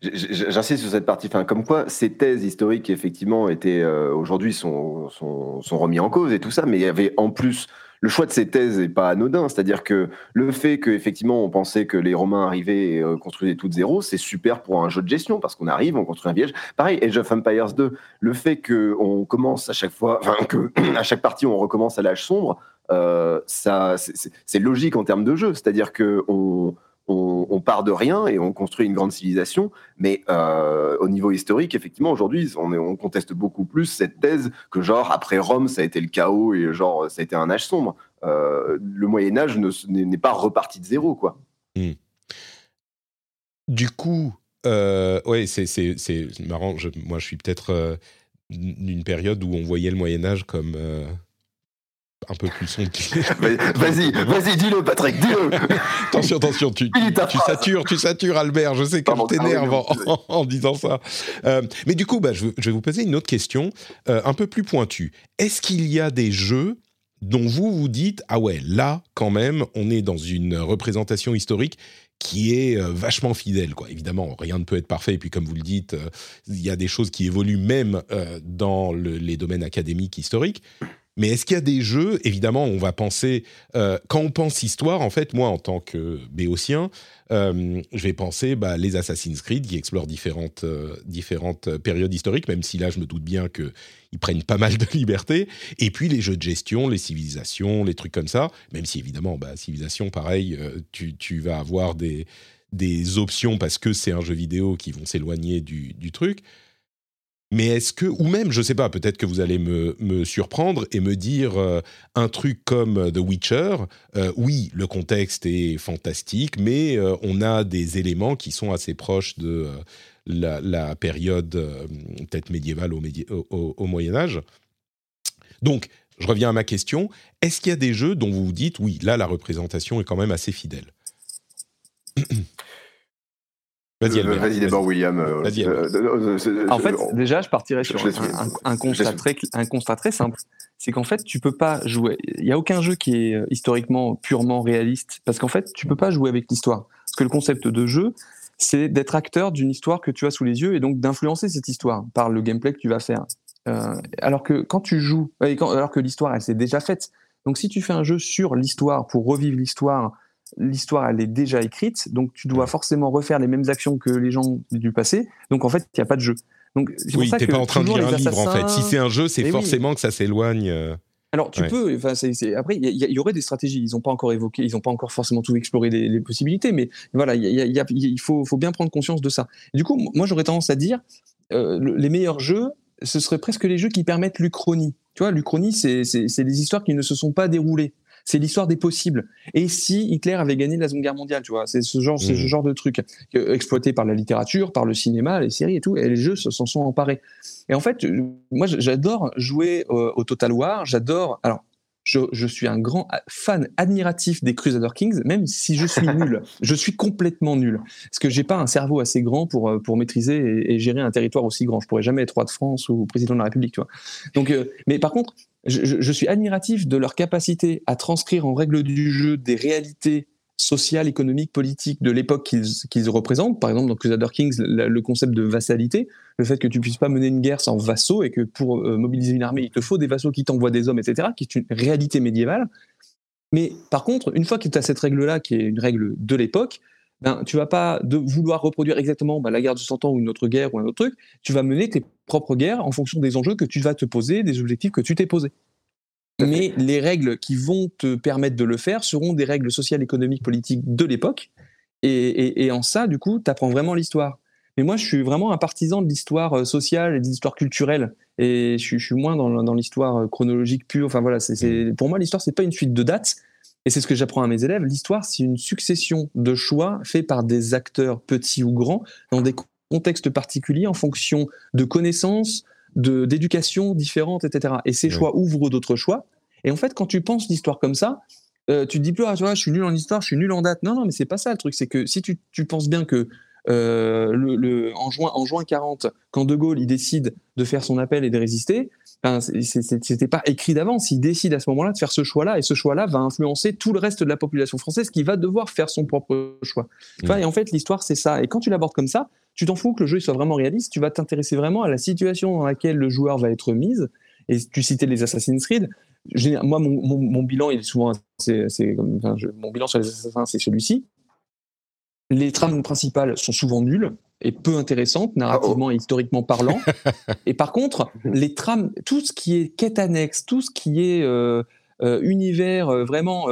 J'insiste sur cette partie. Enfin, comme quoi, ces thèses historiques effectivement étaient euh, aujourd'hui sont, sont, sont, remis en cause et tout ça, mais il y avait en plus le choix de ces thèses est pas anodin. C'est-à-dire que le fait qu'effectivement on pensait que les Romains arrivaient et euh, construisaient tout de zéro, c'est super pour un jeu de gestion parce qu'on arrive, on construit un village. Pareil, Age of Empires 2, le fait qu'on commence à chaque fois, enfin que à chaque partie on recommence à l'âge sombre, euh, ça c'est logique en termes de jeu. C'est-à-dire que on on, part de rien et on construit une grande civilisation. Mais euh, au niveau historique, effectivement, aujourd'hui, on, conteste beaucoup plus cette thèse que genre après Rome, ça a été le chaos et genre ça a été un âge sombre. Euh, le Moyen Âge n'est pas reparti de zéro, quoi. Hmm. Du coup, euh, ouais, c'est marrant. moi, je suis peut-être d'une période où on voyait le Moyen Âge comme un peu plus sombre. vas-y, vas-y, dis-le, Patrick, dis-le. attention, attention, tu, tu, satures, tu satures, Albert. Je sais que je t'énerve en, disant ça. Euh, mais du coup, bah, je, vais vous poser une autre question, euh, un peu plus pointue. Est-ce qu'il y a des jeux dont vous vous dites ah ouais, là, quand même, on est dans une représentation historique qui est euh, vachement fidèle. Quoi. Évidemment, rien ne peut être parfait. Et puis, comme vous le dites, il y a des choses qui évoluent même dans les domaines académiques historiques. Mais est-ce qu'il y a des jeux Évidemment, on va penser euh, quand on pense histoire. En fait, moi, en tant que béotien, euh, je vais penser bah, les Assassin's Creed qui explorent différentes euh, différentes périodes historiques. Même si là, je me doute bien que ils prennent pas mal de liberté. Et puis les jeux de gestion, les civilisations, les trucs comme ça. Même si évidemment, bah, civilisation, pareil, tu, tu vas avoir des des options parce que c'est un jeu vidéo qui vont s'éloigner du truc. Mais est-ce que, ou même, je ne sais pas, peut-être que vous allez me, surprendre et me dire euh, un truc comme euh, The Witcher, euh, oui, le contexte est fantastique, mais on a des éléments qui sont assez proches de la, période peut-être médiévale au Moyen Âge. Donc, je reviens à ma question, est-ce qu'il y a des jeux dont vous vous dites, oui, là, la représentation est quand même assez fidèle? Vas-y, euh, Vas-y d'abord, William. Euh, euh, en fait, déjà, je partirais sur un, constat très, un constat très simple. C'est qu'en fait, tu peux pas jouer. Il n'y a aucun jeu qui est historiquement purement réaliste, parce qu'en fait, tu peux pas jouer avec l'histoire. Parce que le concept de jeu, c'est d'être acteur d'une histoire que tu as sous les yeux et donc d'influencer cette histoire par le gameplay que tu vas faire. alors que quand tu joues, alors que l'histoire, elle s'est déjà faite. Donc, si tu fais un jeu sur l'histoire pour revivre l'histoire l'histoire elle est déjà écrite, donc tu dois forcément refaire les mêmes actions que les gens du passé. Donc en fait, il n'y a pas de jeu. Donc oui, t'es pas en train de lire un livre en fait. Si c'est un jeu, c'est forcément que ça s'éloigne. Euh, Alors tu peux. Enfin, après, il y, aurait des stratégies. Ils n'ont pas encore évoqué, ils n'ont pas encore forcément tout exploré les, possibilités, mais voilà, il faut, faut, bien prendre conscience de ça. du coup, moi, j'aurais tendance à dire, euh, les meilleurs jeux, ce seraient presque les jeux qui permettent l'Uchronie. Tu vois, l'Uchronie, c'est des histoires qui ne se sont pas déroulées c'est l'histoire des possibles. Et si Hitler avait gagné la Seconde Guerre mondiale, tu vois, c'est ce genre, ce mmh. genre de truc exploité par la littérature, par le cinéma, les séries et tout, et les jeux s'en sont emparés. Et en fait, moi, j'adore jouer au Total War. J'adore. Alors, je, suis un grand fan admiratif des Crusader Kings, même si je suis nul. je suis complètement nul. Parce que j'ai pas un cerveau assez grand pour, euh, pour maîtriser et, gérer un territoire aussi grand. Je pourrais jamais être roi de France ou président de la République, tu vois. Donc, euh, mais par contre, je, suis admiratif de leur capacité à transcrire en règle du jeu des réalités sociales, économiques, politiques de l'époque qu'ils représentent. Par exemple, dans Crusader Kings, le, concept de vassalité, le fait que tu puisses pas mener une guerre sans vassaux et que pour euh, mobiliser une armée, il te faut des vassaux qui t'envoient des hommes, etc., qui est une réalité médiévale. Mais par contre, une fois que tu as cette règle-là, qui est une règle de l'époque, ben, tu vas pas de vouloir reproduire exactement ben, la guerre de 100 ans ou une autre guerre ou un autre truc. Tu vas mener tes propres guerres en fonction des enjeux que tu vas te poser, des objectifs que tu t'es posés. Mais les règles qui vont te permettre de le faire seront des règles sociales, économiques, politiques de l'époque. Et, en ça, du coup, tu apprends vraiment l'histoire. Mais moi, je suis vraiment un partisan de l'histoire euh, sociale et de l'histoire culturelle. Et je, suis moins dans, l'histoire euh, chronologique pure. Enfin voilà, c'est, pour moi, l'histoire, c'est pas une suite de dates. Et c'est ce que j'apprends à mes élèves. L'histoire, c'est une succession de choix faits par des acteurs petits ou grands dans des contextes particuliers en fonction de connaissances, de d'éducation différentes, etc. Et ces choix ouvrent d'autres choix. Et en fait, quand tu penses l'histoire comme ça, euh, tu te dis plus, ah, tu vois, je suis nul en histoire, je suis nul en date. Non, non, mais c'est pas ça le truc. C'est que si tu, tu, penses bien que euh, le, en, juin, en juin 40, quand De Gaulle il décide de faire son appel et de résister, ben, c'était pas écrit d'avance. Il décide à ce moment-là de faire ce choix-là, et ce choix-là va influencer tout le reste de la population française qui va devoir faire son propre choix. et en fait, l'histoire, c'est ça. Et quand tu l'abordes comme ça, tu t'en fous que le jeu soit vraiment réaliste, tu vas t'intéresser vraiment à la situation dans laquelle le joueur va être mis. Et tu citais les Assassin's Creed. moi, mon, bilan, il est souvent, c'est, mon bilan sur les assassins, c'est celui-ci. Les trames principales sont souvent nulles et peu intéressantes, narrativement et historiquement parlant. et par contre, les trames, tout ce qui est quête annexe, tout ce qui est euh, euh, univers euh, vraiment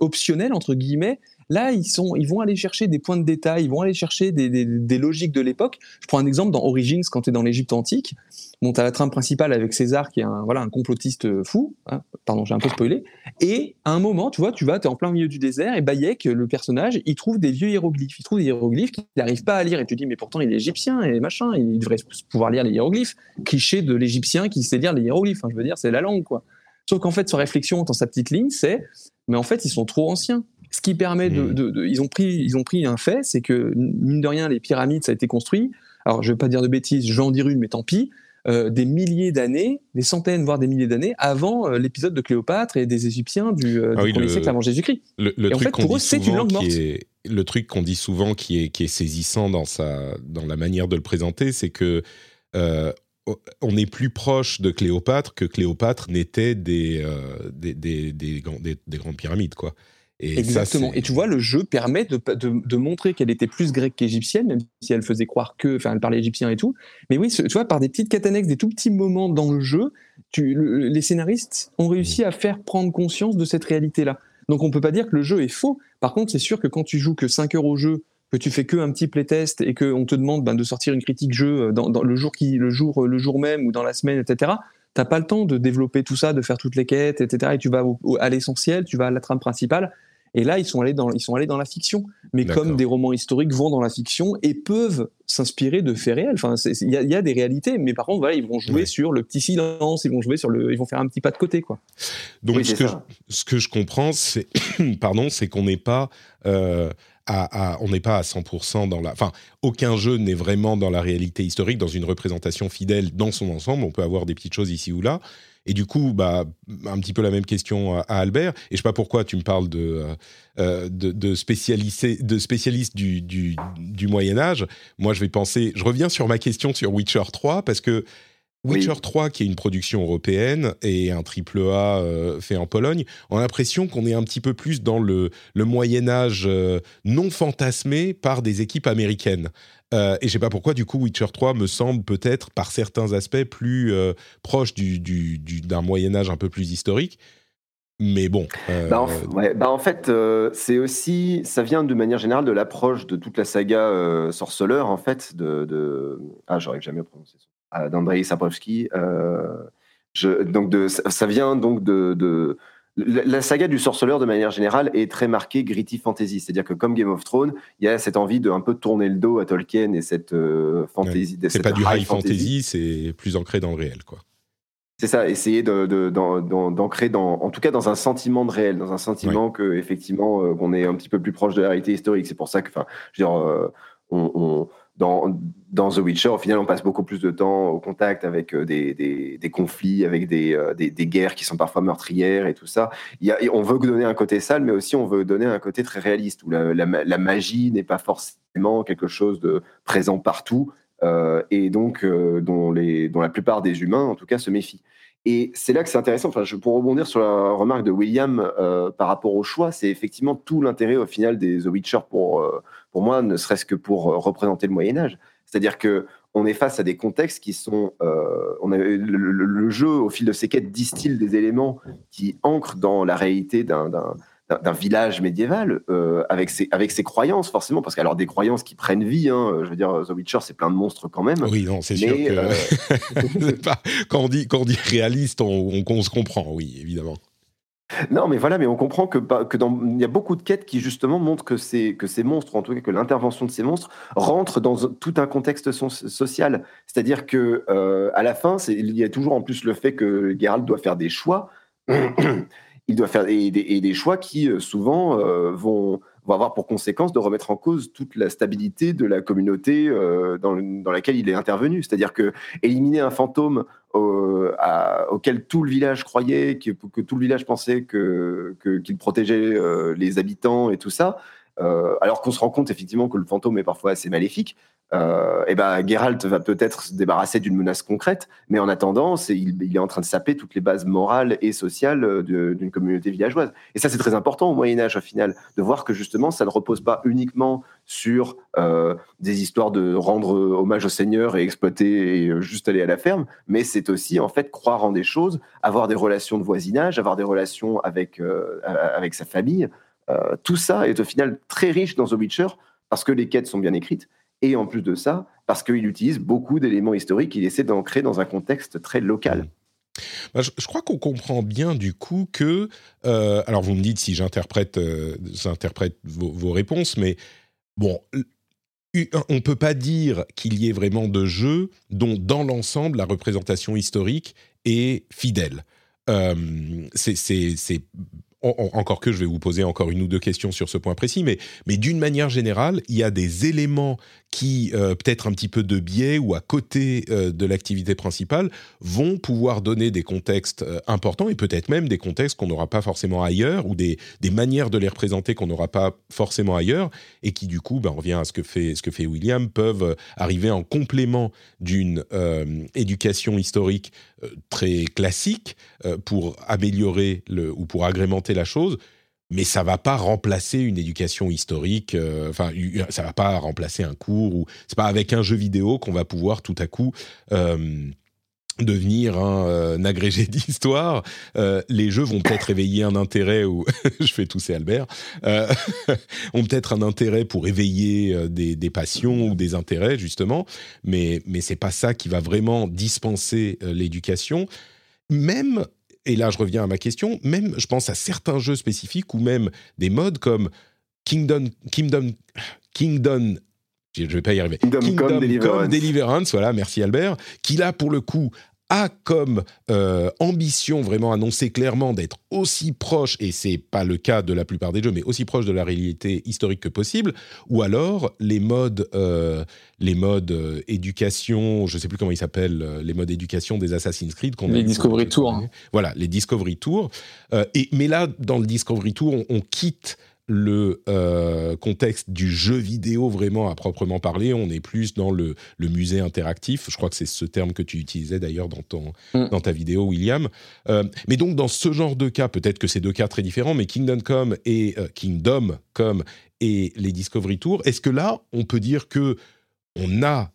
optionnel entre guillemets, Là, ils, sont, ils vont aller chercher des points de détail, ils vont aller chercher des, logiques de l'époque. Je prends un exemple dans Origins, quand tu es dans l'Égypte antique. Bon, tu as la trame principale avec César, qui est un, voilà, un complotiste fou. Hein. Pardon, j'ai un peu spoilé. Et à un moment, tu vois, tu vas, tu es en plein milieu du désert, et Bayek, le personnage, il trouve des vieux hiéroglyphes. Il trouve des hiéroglyphes qu'il n'arrive pas à lire. Et tu dis, mais pourtant, il est égyptien et machin, il devrait pouvoir lire les hiéroglyphes. Cliché de l'égyptien qui sait lire les hiéroglyphes. Hein, je veux dire, c'est la langue, quoi. Sauf qu'en fait, sa réflexion dans sa petite ligne, c'est, mais en fait, ils sont trop anciens. Ce qui permet de, hmm. ils ont pris, ils ont pris un fait, c'est que mine de rien, les pyramides, ça a été construit. Alors, je vais pas dire de bêtises, je vais en dire une, mais tant pis. Euh, des milliers d'années, des centaines, voire des milliers d'années avant euh, l'épisode de Cléopâtre et des Égyptiens du, euh, ah du siècle avant Jésus-Christ. Le, en fait, pour eux, c'est une langue morte. le truc qu'on dit souvent qui est, qui est saisissant dans, sa, dans la manière de le présenter, c'est que on est plus proche de Cléopâtre que Cléopâtre n'était des, des, des, des, des, grandes pyramides, quoi. Exactement. et tu vois, le jeu permet de, de, montrer qu'elle était plus grecque qu'égyptienne, même si elle faisait croire que, enfin, elle parlait égyptien et tout. Mais oui, tu vois, par des petites quêtes des tout petits moments dans le jeu, tu, les scénaristes ont réussi à faire prendre conscience de cette réalité-là. Donc on peut pas dire que le jeu est faux. Par contre, c'est sûr que quand tu joues que 5 heures au jeu, que tu fais que un petit playtest et qu'on te demande ben, de sortir une critique jeu euh, dans, le jour qui, le jour, le jour même ou dans la semaine, etc. T'as pas le temps de développer tout ça, de faire toutes les quêtes, etc. Et tu vas à l'essentiel, tu vas à la trame principale. Et là, ils sont allés dans, ils sont allés dans la fiction. Mais comme des romans historiques vont dans la fiction et peuvent s'inspirer de faits réels. Enfin, il y, a des réalités, mais par contre, voilà, ils vont jouer sur le petit silence, ils vont jouer sur le, ils vont faire un petit pas de côté, quoi. Donc, ce, que je, ce, que je, comprends, c'est, pardon, c'est qu'on n'est pas euh, on n'est pas à 100% dans la. Enfin, aucun jeu n'est vraiment dans la réalité historique, dans une représentation fidèle dans son ensemble. On peut avoir des petites choses ici ou là. Et du coup, bah, un petit peu la même question à, Albert. Et je sais pas pourquoi tu me parles de, euh, euh, de, de, du, du, du, Moyen Âge. Moi, je vais penser. Je reviens sur ma question sur Witcher 3 parce que Witcher 3, qui est une production européenne et un triple A euh, fait en Pologne, on a l'impression qu'on est un petit peu plus dans le, le Moyen Âge euh, non fantasmé par des équipes américaines. Euh, et je sais pas pourquoi, du coup, Witcher 3 me semble peut-être, par certains aspects, plus proche du, du, d'un Moyen Âge un peu plus historique. Mais bon. Bah en, bah en, fait, c'est aussi, ça vient de manière générale de l'approche de toute la saga Sorceleur, en fait, de, de... ah, j'aurais jamais prononcé ça d'Andrei Sapkowski. Euh, donc de, ça vient donc de, la saga du sorceleur, de manière générale, est très marquée gritty fantasy. C'est-à-dire que, comme Game of Thrones, il y a cette envie de un peu tourner le dos à Tolkien et cette euh, fantasy. C'est pas du high fantasy, c'est plus ancré dans le réel, quoi. C'est ça, essayer d'ancrer, dans, en tout cas, dans un sentiment de réel, dans un sentiment que, effectivement, euh, qu'on est un petit peu plus proche de la réalité historique. C'est pour ça que, enfin, je veux dire, on dans, The Witcher, au final, on passe beaucoup plus de temps au contact avec euh, des, conflits, avec euh, des, guerres qui sont parfois meurtrières et tout ça. On veut donner un côté sale, mais aussi on veut donner un côté très réaliste, où la, magie n'est pas forcément quelque chose de présent partout, euh, et donc dont, la plupart des humains, en tout cas, se méfient. Et c'est là que c'est intéressant. Enfin, pour rebondir sur la remarque de William par rapport au choix, c'est effectivement tout l'intérêt au final des The Witcher pour, pour moi, ne serait-ce que pour euh, représenter le Moyen Âge. C'est-à-dire que on est face à des contextes qui sont, euh, on a, le, jeu au fil de ses quêtes distille des éléments qui ancrent dans la réalité d'un village médiéval euh, avec ses avec ses croyances forcément. Parce qu'alors des croyances qui prennent vie hein, je veux dire The Witcher c'est plein de monstres quand même. Oui non c'est sûr que quand on dit quand on dit réaliste on, on se comprend oui évidemment non, mais voilà, mais on comprend que, que dans, il y a beaucoup de quêtes qui justement montrent que ces, que ces monstres, en tout cas que l'intervention de ces monstres, rentre dans tout un contexte social. C'est-à-dire que euh, à la fin, il y a toujours en plus le fait que Geralt doit faire des choix. il doit faire et des, choix qui euh, souvent euh, vont va avoir pour conséquence de remettre en cause toute la stabilité de la communauté euh, dans, laquelle il est intervenu. C'est-à-dire que éliminer un fantôme auquel tout le village croyait, que, tout le village pensait qu'il protégeait euh, les habitants et tout ça, alors qu'on se rend compte effectivement que le fantôme est parfois assez maléfique, euh, et ben Geralt va peut-être se débarrasser d'une menace concrète, mais en attendant, il, il, est en train de saper toutes les bases morales et sociales euh, d'une communauté villageoise. Et ça, c'est très important au Moyen Âge, au final, de voir que justement, ça ne repose pas uniquement sur euh, des histoires de rendre hommage au Seigneur et exploiter et juste aller à la ferme, mais c'est aussi en fait croire en des choses, avoir des relations de voisinage, avoir des relations avec avec sa famille. Tout ça est au final très riche dans The Witcher parce que les quêtes sont bien écrites et en plus de ça, parce qu'il utilise beaucoup d'éléments historiques, il essaie d'ancrer dans un contexte très local. Mmh. Bah, je, crois qu'on comprend bien du coup que, euh, alors vous me dites si j'interprète, euh, vos, réponses, mais bon, on ne peut pas dire qu'il y ait vraiment de jeux dont dans l'ensemble la représentation historique est fidèle. Euh, c'est encore que je vais vous poser encore une ou deux questions sur ce point précis, mais, d'une manière générale, il y a des éléments qui, euh, peut-être un petit peu de biais ou à côté euh, de l'activité principale, vont pouvoir donner des contextes euh, importants et peut-être même des contextes qu'on n'aura pas forcément ailleurs ou des, manières de les représenter qu'on n'aura pas forcément ailleurs et qui, du coup, ben, on revient à ce que fait William, peuvent arriver en complément d'une éducation historique très classique pour améliorer le, ou pour agrémenter la chose mais ça va pas remplacer une éducation historique. Euh, enfin, ça va pas remplacer un cours ou c'est pas avec un jeu vidéo qu'on va pouvoir tout à coup euh, devenir un, euh, agrégé d'histoire. les jeux vont peut-être éveiller un intérêt ou je fais tousser Albert ont peut-être un intérêt pour éveiller des, des, passions ou des intérêts justement, mais mais c'est pas ça qui va vraiment dispenser l'éducation. Même et là je reviens à ma question, même je pense à certains jeux spécifiques ou même des modes comme Kingdom, Kingdom, Kingdom je ne vais pas y arriver. Kingdom, Come Deliverance. Deliverance. voilà, merci Albert, qui là pour le coup a comme euh, ambition vraiment annoncée clairement d'être aussi proche, et c'est pas le cas de la plupart des jeux, mais aussi proche de la réalité historique que possible, ou alors les modes, euh, les modes euh, éducation, je sais plus comment ils s'appellent, les modes éducation des Assassin's Creed qu'on Les Discovery Tours. Voilà, les Discovery Tours. et, mais là, dans le Discovery Tour, on quitte le euh, contexte du jeu vidéo vraiment à proprement parler. On est plus dans le, musée interactif. Je crois que c'est ce terme que tu utilisais d'ailleurs dans, ton, mm. dans ta vidéo, William. Euh, mais donc, dans ce genre de cas, peut-être que c'est deux cas très différents, mais Kingdom Come et euh, Kingdom Come et les Discovery Tours, est-ce que là, on peut dire que on a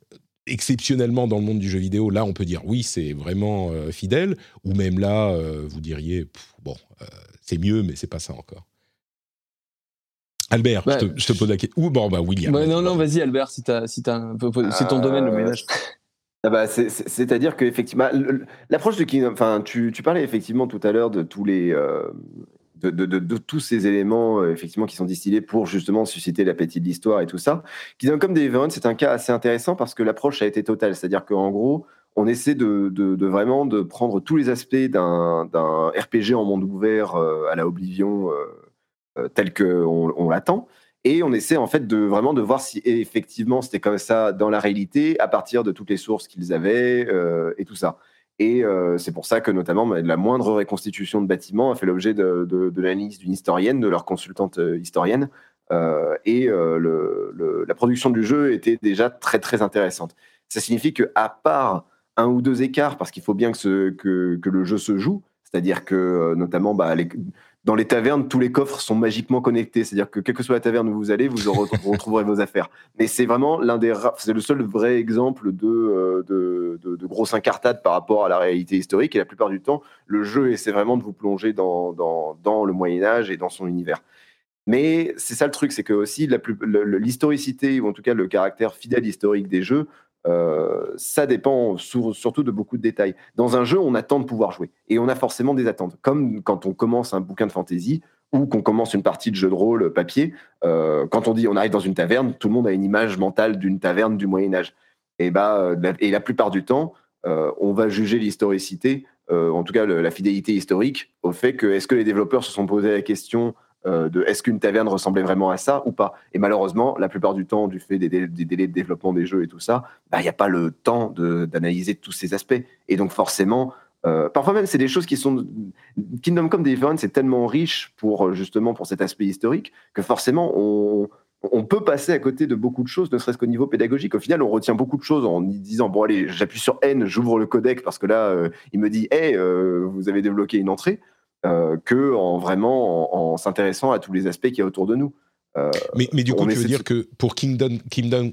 exceptionnellement dans le monde du jeu vidéo, là, on peut dire oui, c'est vraiment fidèle, ou même là, vous diriez bon, c'est mieux, mais c'est pas ça encore? Albert, je, te, pose la question. Ou bon, bah William. non, non, vas-y Albert, si, si c'est ton domaine le ménage. Ah bah, C'est-à-dire qu'effectivement, l'approche de Kingdom, enfin, tu, tu, parlais effectivement tout à l'heure de tous les, euh, de, de, de, tous ces éléments euh, effectivement qui sont distillés pour justement susciter l'appétit de l'histoire et tout ça. Kingdom Come Deliverance, c'est un cas assez intéressant parce que l'approche a été totale, c'est-à-dire qu'en gros, on essaie de, vraiment de prendre tous les aspects d'un RPG en monde ouvert euh, à la Oblivion euh, tel qu'on on, l'attend. Et on essaie en fait de vraiment de voir si effectivement c'était comme ça dans la réalité à partir de toutes les sources qu'ils avaient euh, et tout ça. Et euh, c'est pour ça que notamment bah, la moindre reconstitution de bâtiments a fait l'objet de, l'analyse d'une historienne, de leur consultante historienne. et la production du jeu était déjà très très intéressante. Ça signifie que à part un ou deux écarts, parce qu'il faut bien que, le jeu se joue, c'est-à-dire que notamment bah, dans les tavernes, tous les coffres sont magiquement connectés. C'est-à-dire que quelle que soit la taverne où vous allez, vous retrouverez vos affaires. Mais c'est vraiment l'un des c'est le seul vrai exemple euh, de, de, de, grosse incartade par rapport à la réalité historique. Et la plupart du temps, le jeu essaie vraiment de vous plonger dans, dans, dans le Moyen Âge et dans son univers. Mais c'est ça le truc, c'est que aussi l'historicité, ou en tout cas le caractère fidèle historique des jeux, euh, ça dépend surtout de beaucoup de détails. Dans un jeu, on attend de pouvoir jouer et on a forcément des attentes. Comme quand on commence un bouquin de fantasy ou qu'on commence une partie de jeu de rôle papier, euh, quand on dit on arrive dans une taverne, tout le monde a une image mentale d'une taverne du Moyen Âge. Et, bah, et la plupart du temps, euh, on va juger l'historicité, en tout cas la fidélité historique, au fait que est-ce que les développeurs se sont posés la question euh, de est-ce qu'une taverne ressemblait vraiment à ça ou pas. Et malheureusement, la plupart du temps, du fait des, délais, de développement des jeux et tout ça, bah, il n'y a pas le temps d'analyser tous ces aspects. Et donc forcément, parfois même, c'est des choses qui sont. Kingdom Come Deliverance c'est tellement riche pour justement pour cet aspect historique que forcément on, peut passer à côté de beaucoup de choses, ne serait-ce qu'au niveau pédagogique. Au final, on retient beaucoup de choses en disant bon allez, j'appuie sur N, j'ouvre le codec parce que là, il me dit hey, vous avez débloqué une entrée, que en vraiment en s'intéressant à tous les aspects qu'il y a autour de nous. Euh, mais, mais, du coup, tu veux dire que pour Kingdom, Kingdom,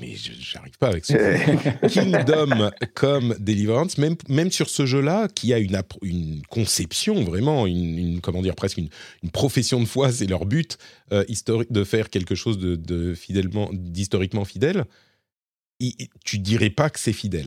mais j'arrive pas avec ça. Kingdom comme Deliverance, même, même sur ce jeu-là, qui a une, une conception vraiment, une, comment dire presque une, une profession de foi, c'est leur but euh, historique de faire quelque chose de, de fidèlement, d'historiquement fidèle. Et, tu dirais pas que c'est fidèle.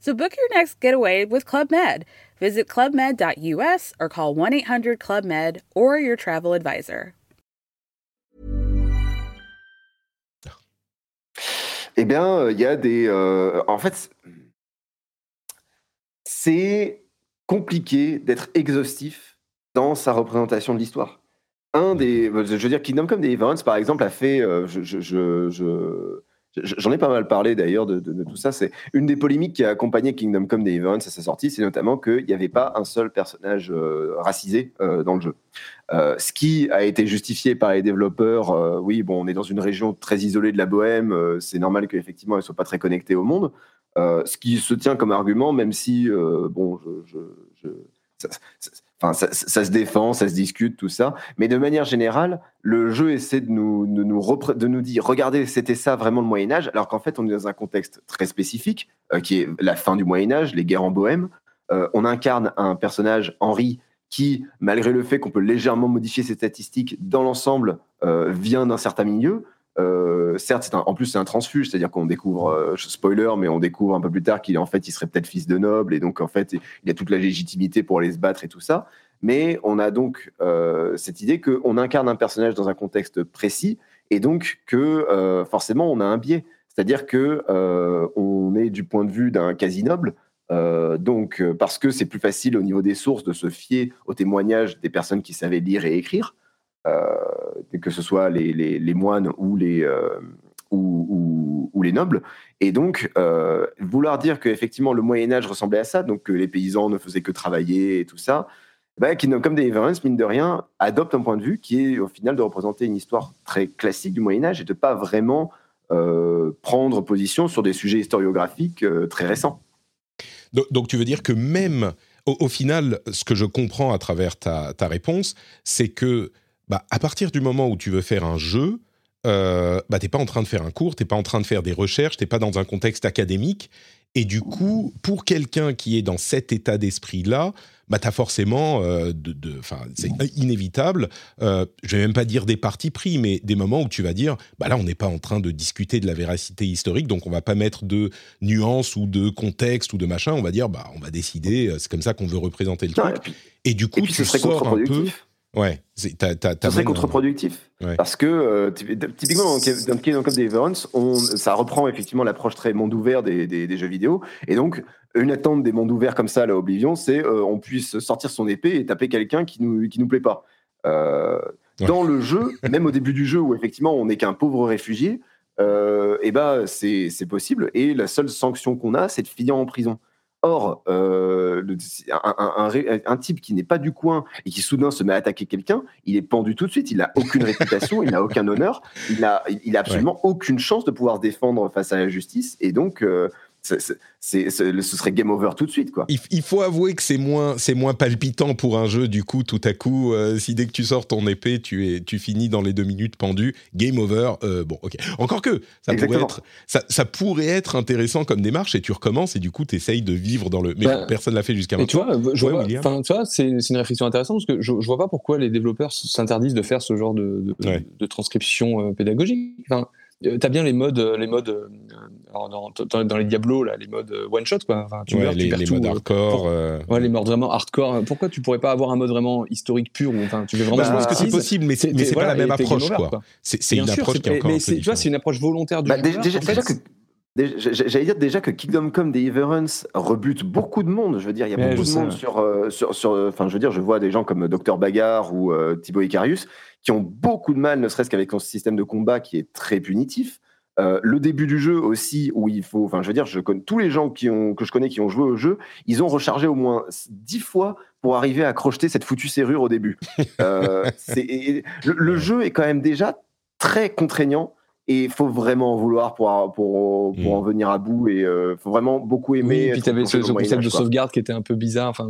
So book your next getaway with Club Med. Visit clubmed.us or call 1-800-CLUB-MED or your travel advisor. Eh bien, il y a des... Euh, en fait, c'est compliqué d'être exhaustif dans sa représentation de l'histoire. Un des... Je veux dire, Kingdom Come Deliverance, par exemple, a fait... Euh, je, je, je J'en ai pas mal parlé d'ailleurs de, tout ça. C'est une des polémiques qui a accompagné Kingdom Come Deliverance à sa sortie, c'est notamment qu'il n'y avait pas un seul personnage euh, racisé euh, dans le jeu. Euh, ce qui a été justifié par les développeurs. oui, bon, on est dans une région très isolée de la Bohème. c'est normal qu'effectivement, elle soit pas très connectée au monde. ce qui se tient comme argument, même si bon, Enfin, ça, se défend, ça se discute, tout ça. Mais de manière générale, le jeu essaie de nous, de nous, dire, regardez, c'était ça vraiment le Moyen Âge, alors qu'en fait, on est dans un contexte très spécifique, euh, qui est la fin du Moyen Âge, les guerres en Bohème. Euh, on incarne un personnage, Henri, qui, malgré le fait qu'on peut légèrement modifier ses statistiques, dans l'ensemble, euh, vient d'un certain milieu. Euh, certes, en plus, c'est un transfuge, c'est-à-dire qu'on découvre, euh, spoiler, mais on découvre un peu plus tard qu'il en fait, il serait peut-être fils de noble, et donc en fait, il a toute la légitimité pour aller se battre et tout ça. Mais on a donc euh, cette idée qu'on incarne un personnage dans un contexte précis, et donc que forcément, on a un biais. C'est-à-dire que on est du point de vue d'un quasi-noble, donc parce que c'est plus facile au niveau des sources de se fier aux témoignages des personnes qui savaient lire et écrire. Euh, que ce soit les, moines ou les, euh, ou, les nobles. Et donc, euh, vouloir dire qu'effectivement le Moyen-Âge ressemblait à ça, donc que les paysans ne faisaient que travailler et tout ça, bah, comme Deliverance, mine de rien, adopte un point de vue qui est au final de représenter une histoire très classique du Moyen-Âge et de pas vraiment prendre position sur des sujets historiographiques très récents. Donc, tu veux dire que même au, final, ce que je comprends à travers ta, ta réponse, c'est que bah, à partir du moment où tu veux faire un jeu, euh, bah, tu n'es pas en train de faire un cours, tu n'es pas en train de faire des recherches, tu n'es pas dans un contexte académique. Et du coup, pour quelqu'un qui est dans cet état d'esprit-là, bah, tu as forcément, euh, de, c'est inévitable, euh, je vais même pas dire des partis pris, mais des moments où tu vas dire, bah là, on n'est pas en train de discuter de la véracité historique, donc on va pas mettre de nuances ou de contexte ou de machin, on va dire, bah, on va décider, euh, c'est comme ça qu'on veut représenter le truc. Et, du coup, tu sors un peu... Ouais, t'as, ça serait contre-productif. Parce que, euh, typiquement, dans Kingdom Come Deliverance, on, ça reprend effectivement l'approche très monde ouvert des, des, jeux vidéo. Et donc, une attente des mondes ouverts comme ça, la Oblivion, c'est euh, on puisse sortir son épée et taper quelqu'un qui nous, qui nous plaît pas. Euh, dans le jeu, même au début du jeu, où effectivement on n'est qu'un pauvre réfugié, et eh ben, c'est, c'est possible. Et la seule sanction qu'on a, c'est de finir en prison. Or, euh, un, type qui n'est pas du coin et qui soudain se met à attaquer quelqu'un, il est pendu tout de suite. Il n'a aucune réputation, il n'a aucun honneur, il n'a il a absolument aucune chance de pouvoir se défendre face à la justice. Et donc, euh, c'est, ce serait game over tout de suite, quoi. Il, faut avouer que c'est moins, c'est moins palpitant pour un jeu. Du coup, tout à coup, euh, si dès que tu sors ton épée, tu es, tu finis dans les deux minutes pendu, game over. Euh, bon, ok. Encore que ça pourrait être, ça, ça, pourrait être intéressant comme démarche et tu recommences et du coup, tu essayes de vivre dans le. Mais bah, personne l'a fait jusqu'à maintenant. Tu vois, je vois, tu vois, c'est, une réflexion intéressante parce que je, je vois pas pourquoi les développeurs s'interdisent de faire ce genre de, de, de transcription euh, pédagogique. Enfin, t'as bien les modes, euh, les modes euh, dans, dans, les Diablo là, les modes one shot quoi. Enfin, tu meurs, les, tu perds les modes hardcore. Ouais, les modes vraiment hardcore. Pourquoi tu pourrais pas avoir un mode vraiment historique pur ou enfin tu veux vraiment. Bah, je pense que c'est possible, mais c'est pas la même approche quoi. C'est une approche qui est encore. Mais tu vois, c'est une approche volontaire du. Bah, déjà, que J'allais dire déjà que Kingdom Come Deliverance rebute beaucoup de monde. Je veux dire, il y a beaucoup de monde sur, sur, sur, Enfin, je veux dire, je vois des gens comme Dr Bagar ou Thibaut Icarius qui ont beaucoup de mal, ne serait-ce qu'avec son système de combat qui est très punitif. Euh, le début du jeu aussi, où il faut, enfin, je veux dire, je connais tous les gens qui ont, que je connais qui ont joué au jeu, ils ont rechargé au moins dix fois pour arriver à crocheter cette foutue serrure au début. Euh, le, jeu est quand même déjà très contraignant et il faut vraiment en vouloir pour, pour, pour en mm. venir à bout et il euh, faut vraiment beaucoup aimer. et puis tu avais ce, concept de sauvegarde qui était un peu bizarre, enfin,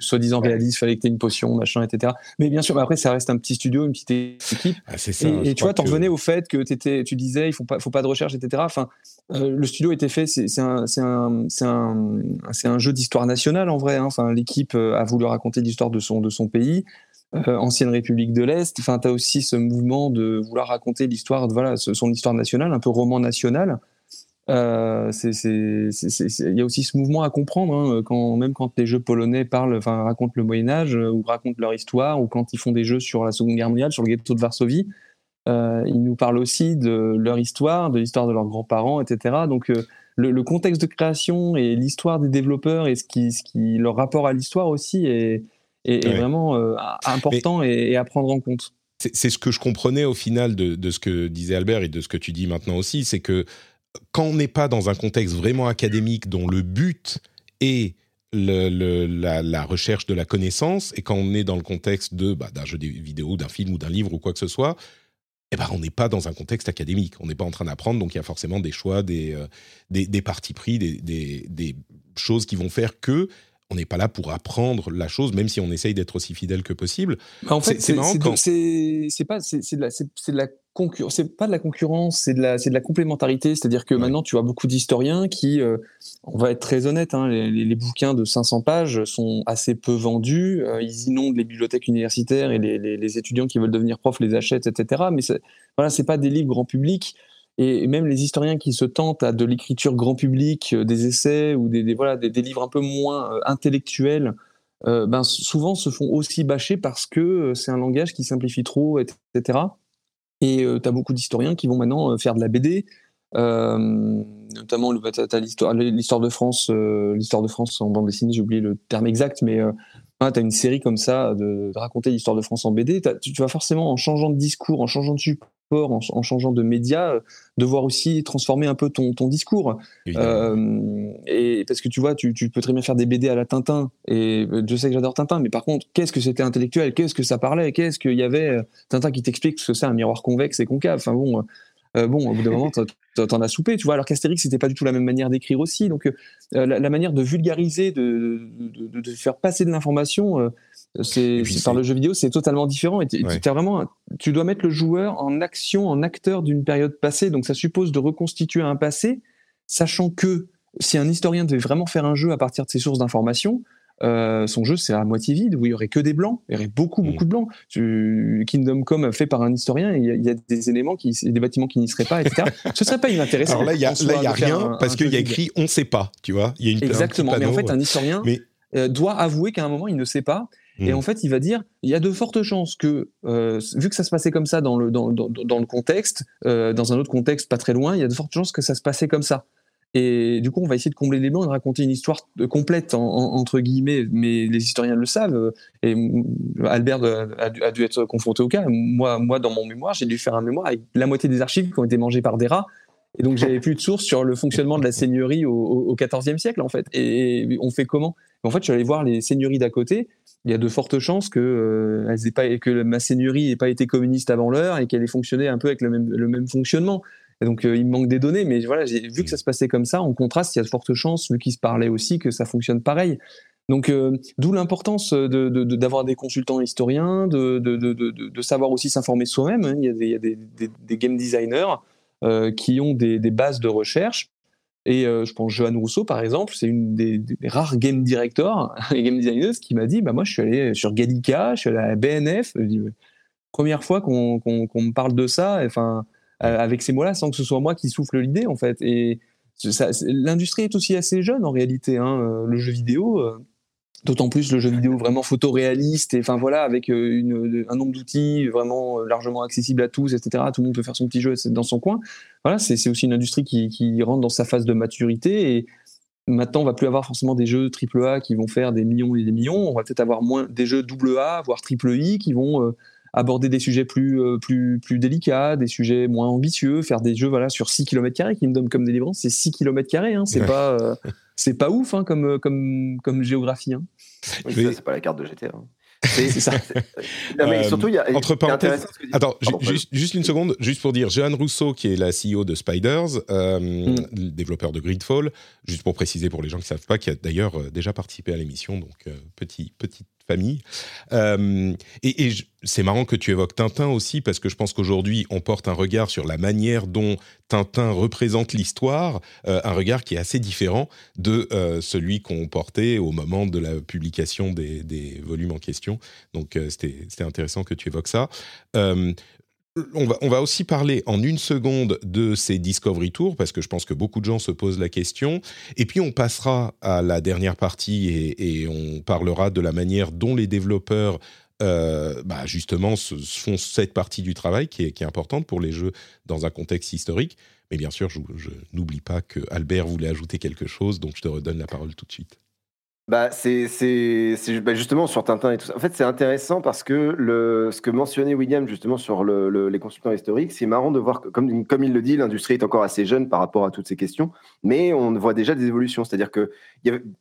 soi-disant réaliste, fallait que tu aies une potion, machin, etc. Mais bien sûr, après, ça reste un petit studio, une petite équipe. Ah, ça, et, tu vois, t'en revenais au fait que étais, tu disais, il faut pas, faut pas de recherche, etc. Enfin, euh, le studio était fait, c'est un, un, un, un, jeu d'histoire nationale en vrai. Hein. Enfin, l'équipe euh, a voulu raconter l'histoire de son, de son pays. Euh, ancienne République de l'Est. Enfin, tu as aussi ce mouvement de vouloir raconter l'histoire, voilà, son histoire nationale, un peu roman national. Euh, il y a aussi ce mouvement à comprendre, hein, quand, même quand les jeux polonais parlent, enfin, racontent le Moyen Âge euh, ou racontent leur histoire, ou quand ils font des jeux sur la Seconde Guerre mondiale, sur le ghetto de Varsovie, ils nous parlent aussi de leur histoire, de l'histoire de leurs grands-parents, etc. Donc le, contexte de création et l'histoire des développeurs et ce qui, ce qui leur rapport à l'histoire aussi est, est, vraiment euh, important et, à prendre en compte. C'est ce que je comprenais au final de, de, ce que disait Albert et de ce que tu dis maintenant aussi, c'est que quand on n'est pas dans un contexte vraiment académique dont le but est le, la, la, recherche de la connaissance, et quand on est dans le contexte de bah, d'un jeu vidéo, d'un film ou d'un livre ou quoi que ce soit, eh ben, on n'est pas dans un contexte académique. On n'est pas en train d'apprendre, donc il y a forcément des choix, des, euh, des, des, partis pris, des, des, des, choses qui vont faire que on n'est pas là pour apprendre la chose, même si on essaye d'être aussi fidèle que possible. Bah, en fait, c'est c'est pas c'est de la c'est de la concurrence, c'est pas de la concurrence, c'est de la c'est de la complémentarité. C'est-à-dire que maintenant, tu as beaucoup d'historiens qui, euh, on va être très honnête, hein, les, bouquins de 500 pages sont assez peu vendus. Euh, ils inondent les bibliothèques universitaires et les, les, étudiants qui veulent devenir profs les achètent, etc. Mais voilà, c'est pas des livres grand public et même les historiens qui se tentent à de l'écriture grand public, euh, des essais ou des, voilà, des, livres un peu moins euh, intellectuels, euh, ben, souvent se font aussi bâcher parce que c'est un langage qui simplifie trop, etc. Et tu as beaucoup d'historiens qui vont maintenant faire de la BD, notamment l'histoire de France, l'histoire de France en bande dessinée, j'ai oublié le terme exact, mais tu as une série comme ça de, raconter l'histoire de France en BD. Tu, tu, vas forcément, en changeant de discours, en changeant de support, en, changeant de média, euh, devoir aussi transformer un peu ton, ton discours. Euh, et parce que tu vois, tu, tu, peux très bien faire des BD à la Tintin, et euh, je sais que j'adore Tintin, mais par contre, qu'est-ce que c'était intellectuel? Qu'est-ce que ça parlait? Qu'est-ce qu'il y avait Tintin qui t'explique ce que c'est un miroir convexe et concave? Enfin bon. bon, au bout d'un moment, t'en as soupé, tu vois. Alors qu'Astérix, c'était pas du tout la même manière d'écrire aussi. Donc, la, manière de vulgariser, de, de, de faire passer de l'information, c'est par le jeu vidéo, c'est totalement différent. Et tu vraiment, tu dois mettre le joueur en action, en acteur d'une période passée. Donc ça suppose de reconstituer un passé, sachant que si un historien devait vraiment faire un jeu à partir de ses sources d'informations, euh, son jeu c'est à moitié vide où il y aurait que des blancs, il y aurait beaucoup mm. beaucoup de blancs. Kingdom Come fait par un historien, il y, a, des éléments qui, des bâtiments qui n'y seraient pas, etc. Ce serait pas inintéressant. Alors là il y a, y a rien parce qu'il y a écrit on sait pas, tu vois. Il y a une exactement. mais en fait un historien euh, doit avouer qu'à un moment il ne sait pas et mm. en fait, il va dire, il y a de fortes chances que, euh, vu que ça se passait comme ça dans le, dans, dans, dans le contexte, euh, dans un autre contexte pas très loin, il y a de fortes chances que ça se passait comme ça. Et du coup, on va essayer de combler les blancs et de raconter une histoire complète, entre guillemets, mais les historiens le savent. Et Albert a, dû, a dû être confronté au cas. Moi, moi dans mon mémoire, j'ai dû faire un mémoire avec la moitié des archives qui ont été mangées par des rats. Et donc, j'avais plus de sources sur le fonctionnement de la seigneurie au, XIVe siècle, en fait. Et on fait comment? En fait, je suis allé voir les seigneuries d'à côté il y a de fortes chances que, euh, ma seigneurie n'ait pas été communiste avant l'heure et qu'elle ait fonctionné un peu avec le même, fonctionnement. Et donc, il me manque des données, mais voilà, j'ai vu que ça se passait comme ça. En contraste, il y a de fortes chances, vu qu'ils se parlaient aussi, que ça fonctionne pareil. Donc, d'où l'importance d'avoir de, de, des consultants historiens, de, savoir aussi s'informer soi-même. Hein. Il y a des, game designers qui ont des, bases de recherche et euh, je pense Johan Rousseau, par exemple, c'est une des, rares game directors et game designers qui m'a dit bah, Moi, je suis allé sur Gallica, je suis allé à la BNF. première fois qu'on me parle de ça, enfin, euh, avec ces mots-là, sans que ce soit moi qui souffle l'idée, en fait. Et l'industrie est aussi assez jeune, en réalité. Hein, euh, le jeu vidéo. D'autant plus le jeu vidéo vraiment photoréaliste et enfin voilà avec une, un nombre d'outils vraiment largement accessible à tous, etc. Tout le monde peut faire son petit jeu dans son coin. Voilà, c'est aussi une industrie qui, qui, rentre dans sa phase de maturité et maintenant on va plus avoir forcément des jeux AAA qui vont faire des millions et des millions, on va peut-être avoir moins des jeux AA voire triple I qui vont euh, aborder des sujets plus, euh, plus, plus délicats, des sujets moins ambitieux, faire des jeux voilà sur 6 km qui me donnent comme délivrance, c'est 6 km hein, c'est pas euh, c'est pas ouf hein, comme comme comme géographie hein. c'est pas la carte de GTA. Hein. C'est ça. mais surtout, il y a. Entre parenthèses. Attends, juste, une seconde, juste pour dire, Jeanne Rousseau, qui est la CEO de Spiders, euh, mm. développeur de Gridfall, juste pour préciser pour les gens qui ne savent pas, qui a d'ailleurs euh, déjà participé à l'émission, donc euh, petit, petite famille. Euh, et, c'est marrant que tu évoques Tintin aussi, parce que je pense qu'aujourd'hui, on porte un regard sur la manière dont Tintin représente l'histoire, euh, un regard qui est assez différent de euh, celui qu'on portait au moment de la publication des, des volumes en question. Donc, c'était intéressant que tu évoques ça. On va, aussi parler en une seconde de ces Discovery Tours, parce que je pense que beaucoup de gens se posent la question. Et puis on passera à la dernière partie et, on parlera de la manière dont les développeurs, euh, bah, justement, font cette partie du travail qui est, qui est, importante pour les jeux dans un contexte historique. Mais bien sûr, je, je n'oublie pas que Albert voulait ajouter quelque chose, donc je te redonne la parole tout de suite. Bah, c'est bah, justement sur Tintin et tout ça. En fait, c'est intéressant parce que le ce que mentionnait William justement sur le les consultants historiques, c'est marrant de voir comme comme il le dit, l'industrie est encore assez jeune par rapport à toutes ces questions, mais on voit déjà des évolutions. C'est-à-dire que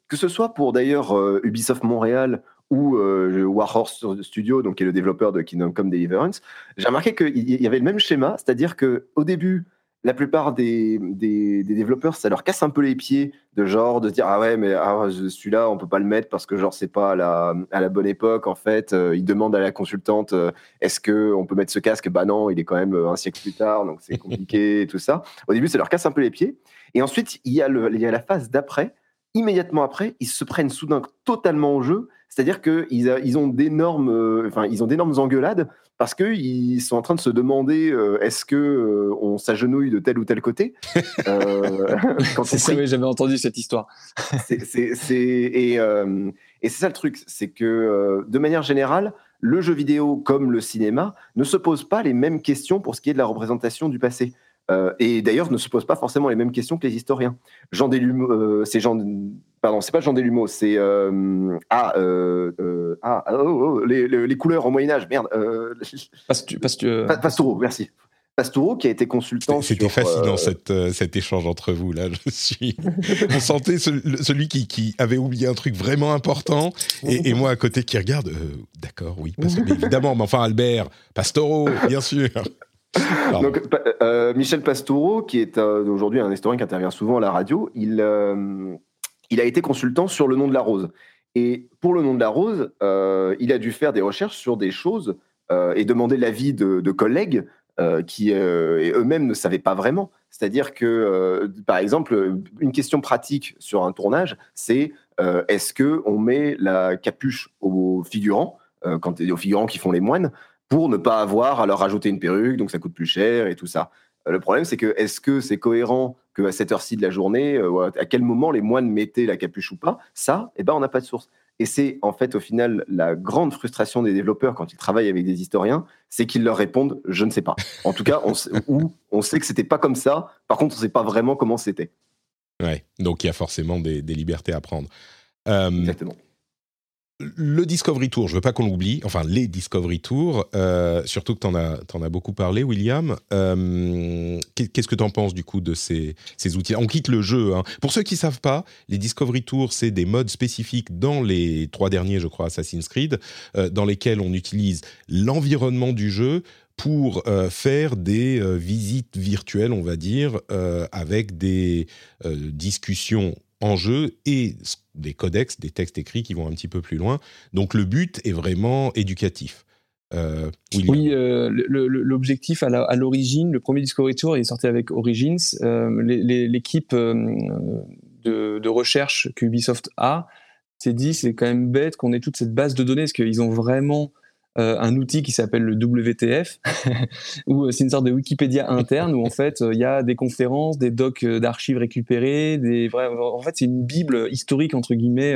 que ce soit pour d'ailleurs, euh, Ubisoft Montréal ou euh, Warhorse Studio, donc qui est le développeur de Kingdom Come Deliverance, j'ai remarqué qu'il y avait le même schéma, c'est-à-dire que au début la plupart des, des, développeurs, ça leur casse un peu les pieds de genre de dire ah ouais mais ah, celui-là on peut pas le mettre parce que genre c'est pas à la, à la bonne époque en fait. Euh, ils demandent à la consultante euh, est-ce que on peut mettre ce casque? Bah non, il est quand même euh, un siècle plus tard donc c'est compliqué et tout ça. Au début ça leur casse un peu les pieds et ensuite il y a, le, il y a la phase d'après. Immédiatement après, ils se prennent soudain totalement au jeu c'est-à-dire qu'ils ils ont d'énormes, enfin, ils ont d'énormes engueulades parce qu'ils sont en train de se demander euh, est-ce que euh, on s'agenouille de tel ou tel côté. c'est ça, mais j'avais entendu cette histoire. c'est, et, et c'est ça le truc, c'est que de manière générale, le jeu vidéo comme le cinéma ne se pose pas les mêmes questions pour ce qui est de la représentation du passé. Et d'ailleurs ne se pose pas forcément les mêmes questions que les historiens. Jean Delumeau, c'est Jean Pardon, c'est pas Jean Delumeau, c'est euh, ah, euh, euh, ah oh, oh, oh, les, les, couleurs au Moyen Âge, merde. Pastu, Pastu, Pastoureau, merci. Pastoureau qui a été consultant. C'était fascinant cette, cet échange entre vous là. Je suis. On sentait celui qui, qui, avait oublié un truc vraiment important et, et moi à côté qui regarde. D'accord, oui, parce que, évidemment. Mais enfin Albert Pastoureau, bien sûr. Donc, Michel Pastoureau, qui est aujourd'hui un historien qui intervient souvent à la radio, il il a été consultant sur le nom de la rose. Et pour le nom de la rose, euh, il a dû faire des recherches sur des choses euh, et demander l'avis de, collègues euh, qui eux-mêmes ne savaient pas vraiment. C'est-à-dire que, par exemple, une question pratique sur un tournage, c'est est-ce que on met la capuche aux figurants, quand aux figurants qui font les moines, pour ne pas avoir à leur rajouter une perruque, donc ça coûte plus cher et tout ça. Le problème, c'est que est-ce que c'est cohérent qu'à cette heure-ci de la journée, euh, à quel moment les moines mettaient la capuche ou pas? Ça, eh ben, on n'a pas de source. Et c'est en fait au final la grande frustration des développeurs quand ils travaillent avec des historiens, c'est qu'ils leur répondent je ne sais pas. En tout cas, on sait, ou on sait que c'était pas comme ça. Par contre, on ne sait pas vraiment comment c'était. Ouais, donc il y a forcément des, libertés à prendre. Euh, Exactement le Discovery Tour, je veux pas qu'on l'oublie, enfin les Discovery Tours, euh, surtout que tu en, as beaucoup parlé, William. Euh, qu'est-ce que tu en penses du coup de ces, outils? On quitte le jeu. Hein. Pour ceux qui savent pas, les Discovery Tours, c'est des modes spécifiques dans les trois derniers, je crois, Assassin's Creed, euh, dans lesquels on utilise l'environnement du jeu pour faire des visites virtuelles, on va dire, avec des discussions en jeu et des codex, des textes écrits qui vont un petit peu plus loin. Donc le but est vraiment éducatif. oui, l'objectif à l'origine, le premier Discovery Tour est sorti avec Origins. L'équipe de, recherche qu'Ubisoft a s'est dit c'est quand même bête qu'on ait toute cette base de données parce qu'ils ont vraiment euh, un outil qui s'appelle le WTF, où euh, c'est une sorte de Wikipédia interne où en fait il y a des conférences, des docs euh, d'archives récupérés, des en fait c'est une bible historique entre guillemets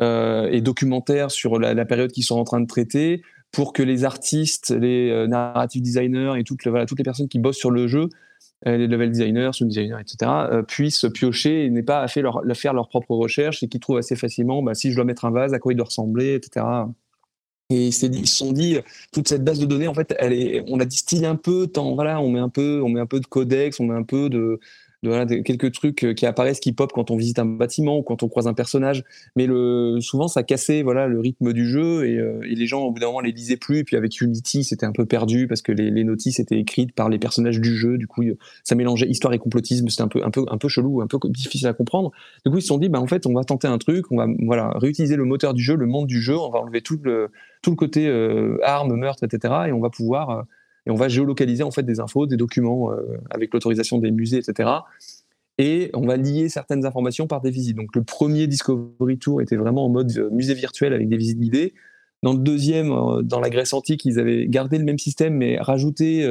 et documentaire sur la, période qu'ils sont en train de traiter pour que les artistes, les narrative designers et toutes, les personnes qui bossent sur le jeu euh, les level designers, sound designers, etc., euh, puissent piocher et n'aient pas à faire leur, faire propre recherche et qui trouvent assez facilement bah, si je dois mettre un vase, à quoi il doit ressembler, etc. Et ils se sont dit, toute cette base de données, en fait, elle est, on la distille un peu, tant, voilà, on met un peu, on met un peu de codex, on met un peu de, voilà, quelques trucs euh, qui apparaissent, qui pop quand on visite un bâtiment ou quand on croise un personnage. Mais le, souvent, ça cassait voilà, le rythme du jeu et, euh, et les gens, au bout d'un moment, les lisaient plus. Et puis avec Unity, c'était un peu perdu parce que les, les, notices étaient écrites par les personnages du jeu. Du coup, ça mélangeait histoire et complotisme. C'était un peu, un, peu, un peu chelou, un peu difficile à comprendre. Du coup, ils se sont dit, bah, en fait, on va tenter un truc, on va voilà, réutiliser le moteur du jeu, le monde du jeu, on va enlever tout le, tout le côté euh, armes, meurtres, etc. Et on va pouvoir. Euh, et on va géolocaliser en fait des infos, des documents avec l'autorisation des musées, etc et on va lier certaines informations par des visites. Donc le premier Discovery Tour était vraiment en mode euh, musée virtuel avec des visites guidées. Dans le deuxième, euh, dans la Grèce antique, ils avaient gardé le même système mais rajouté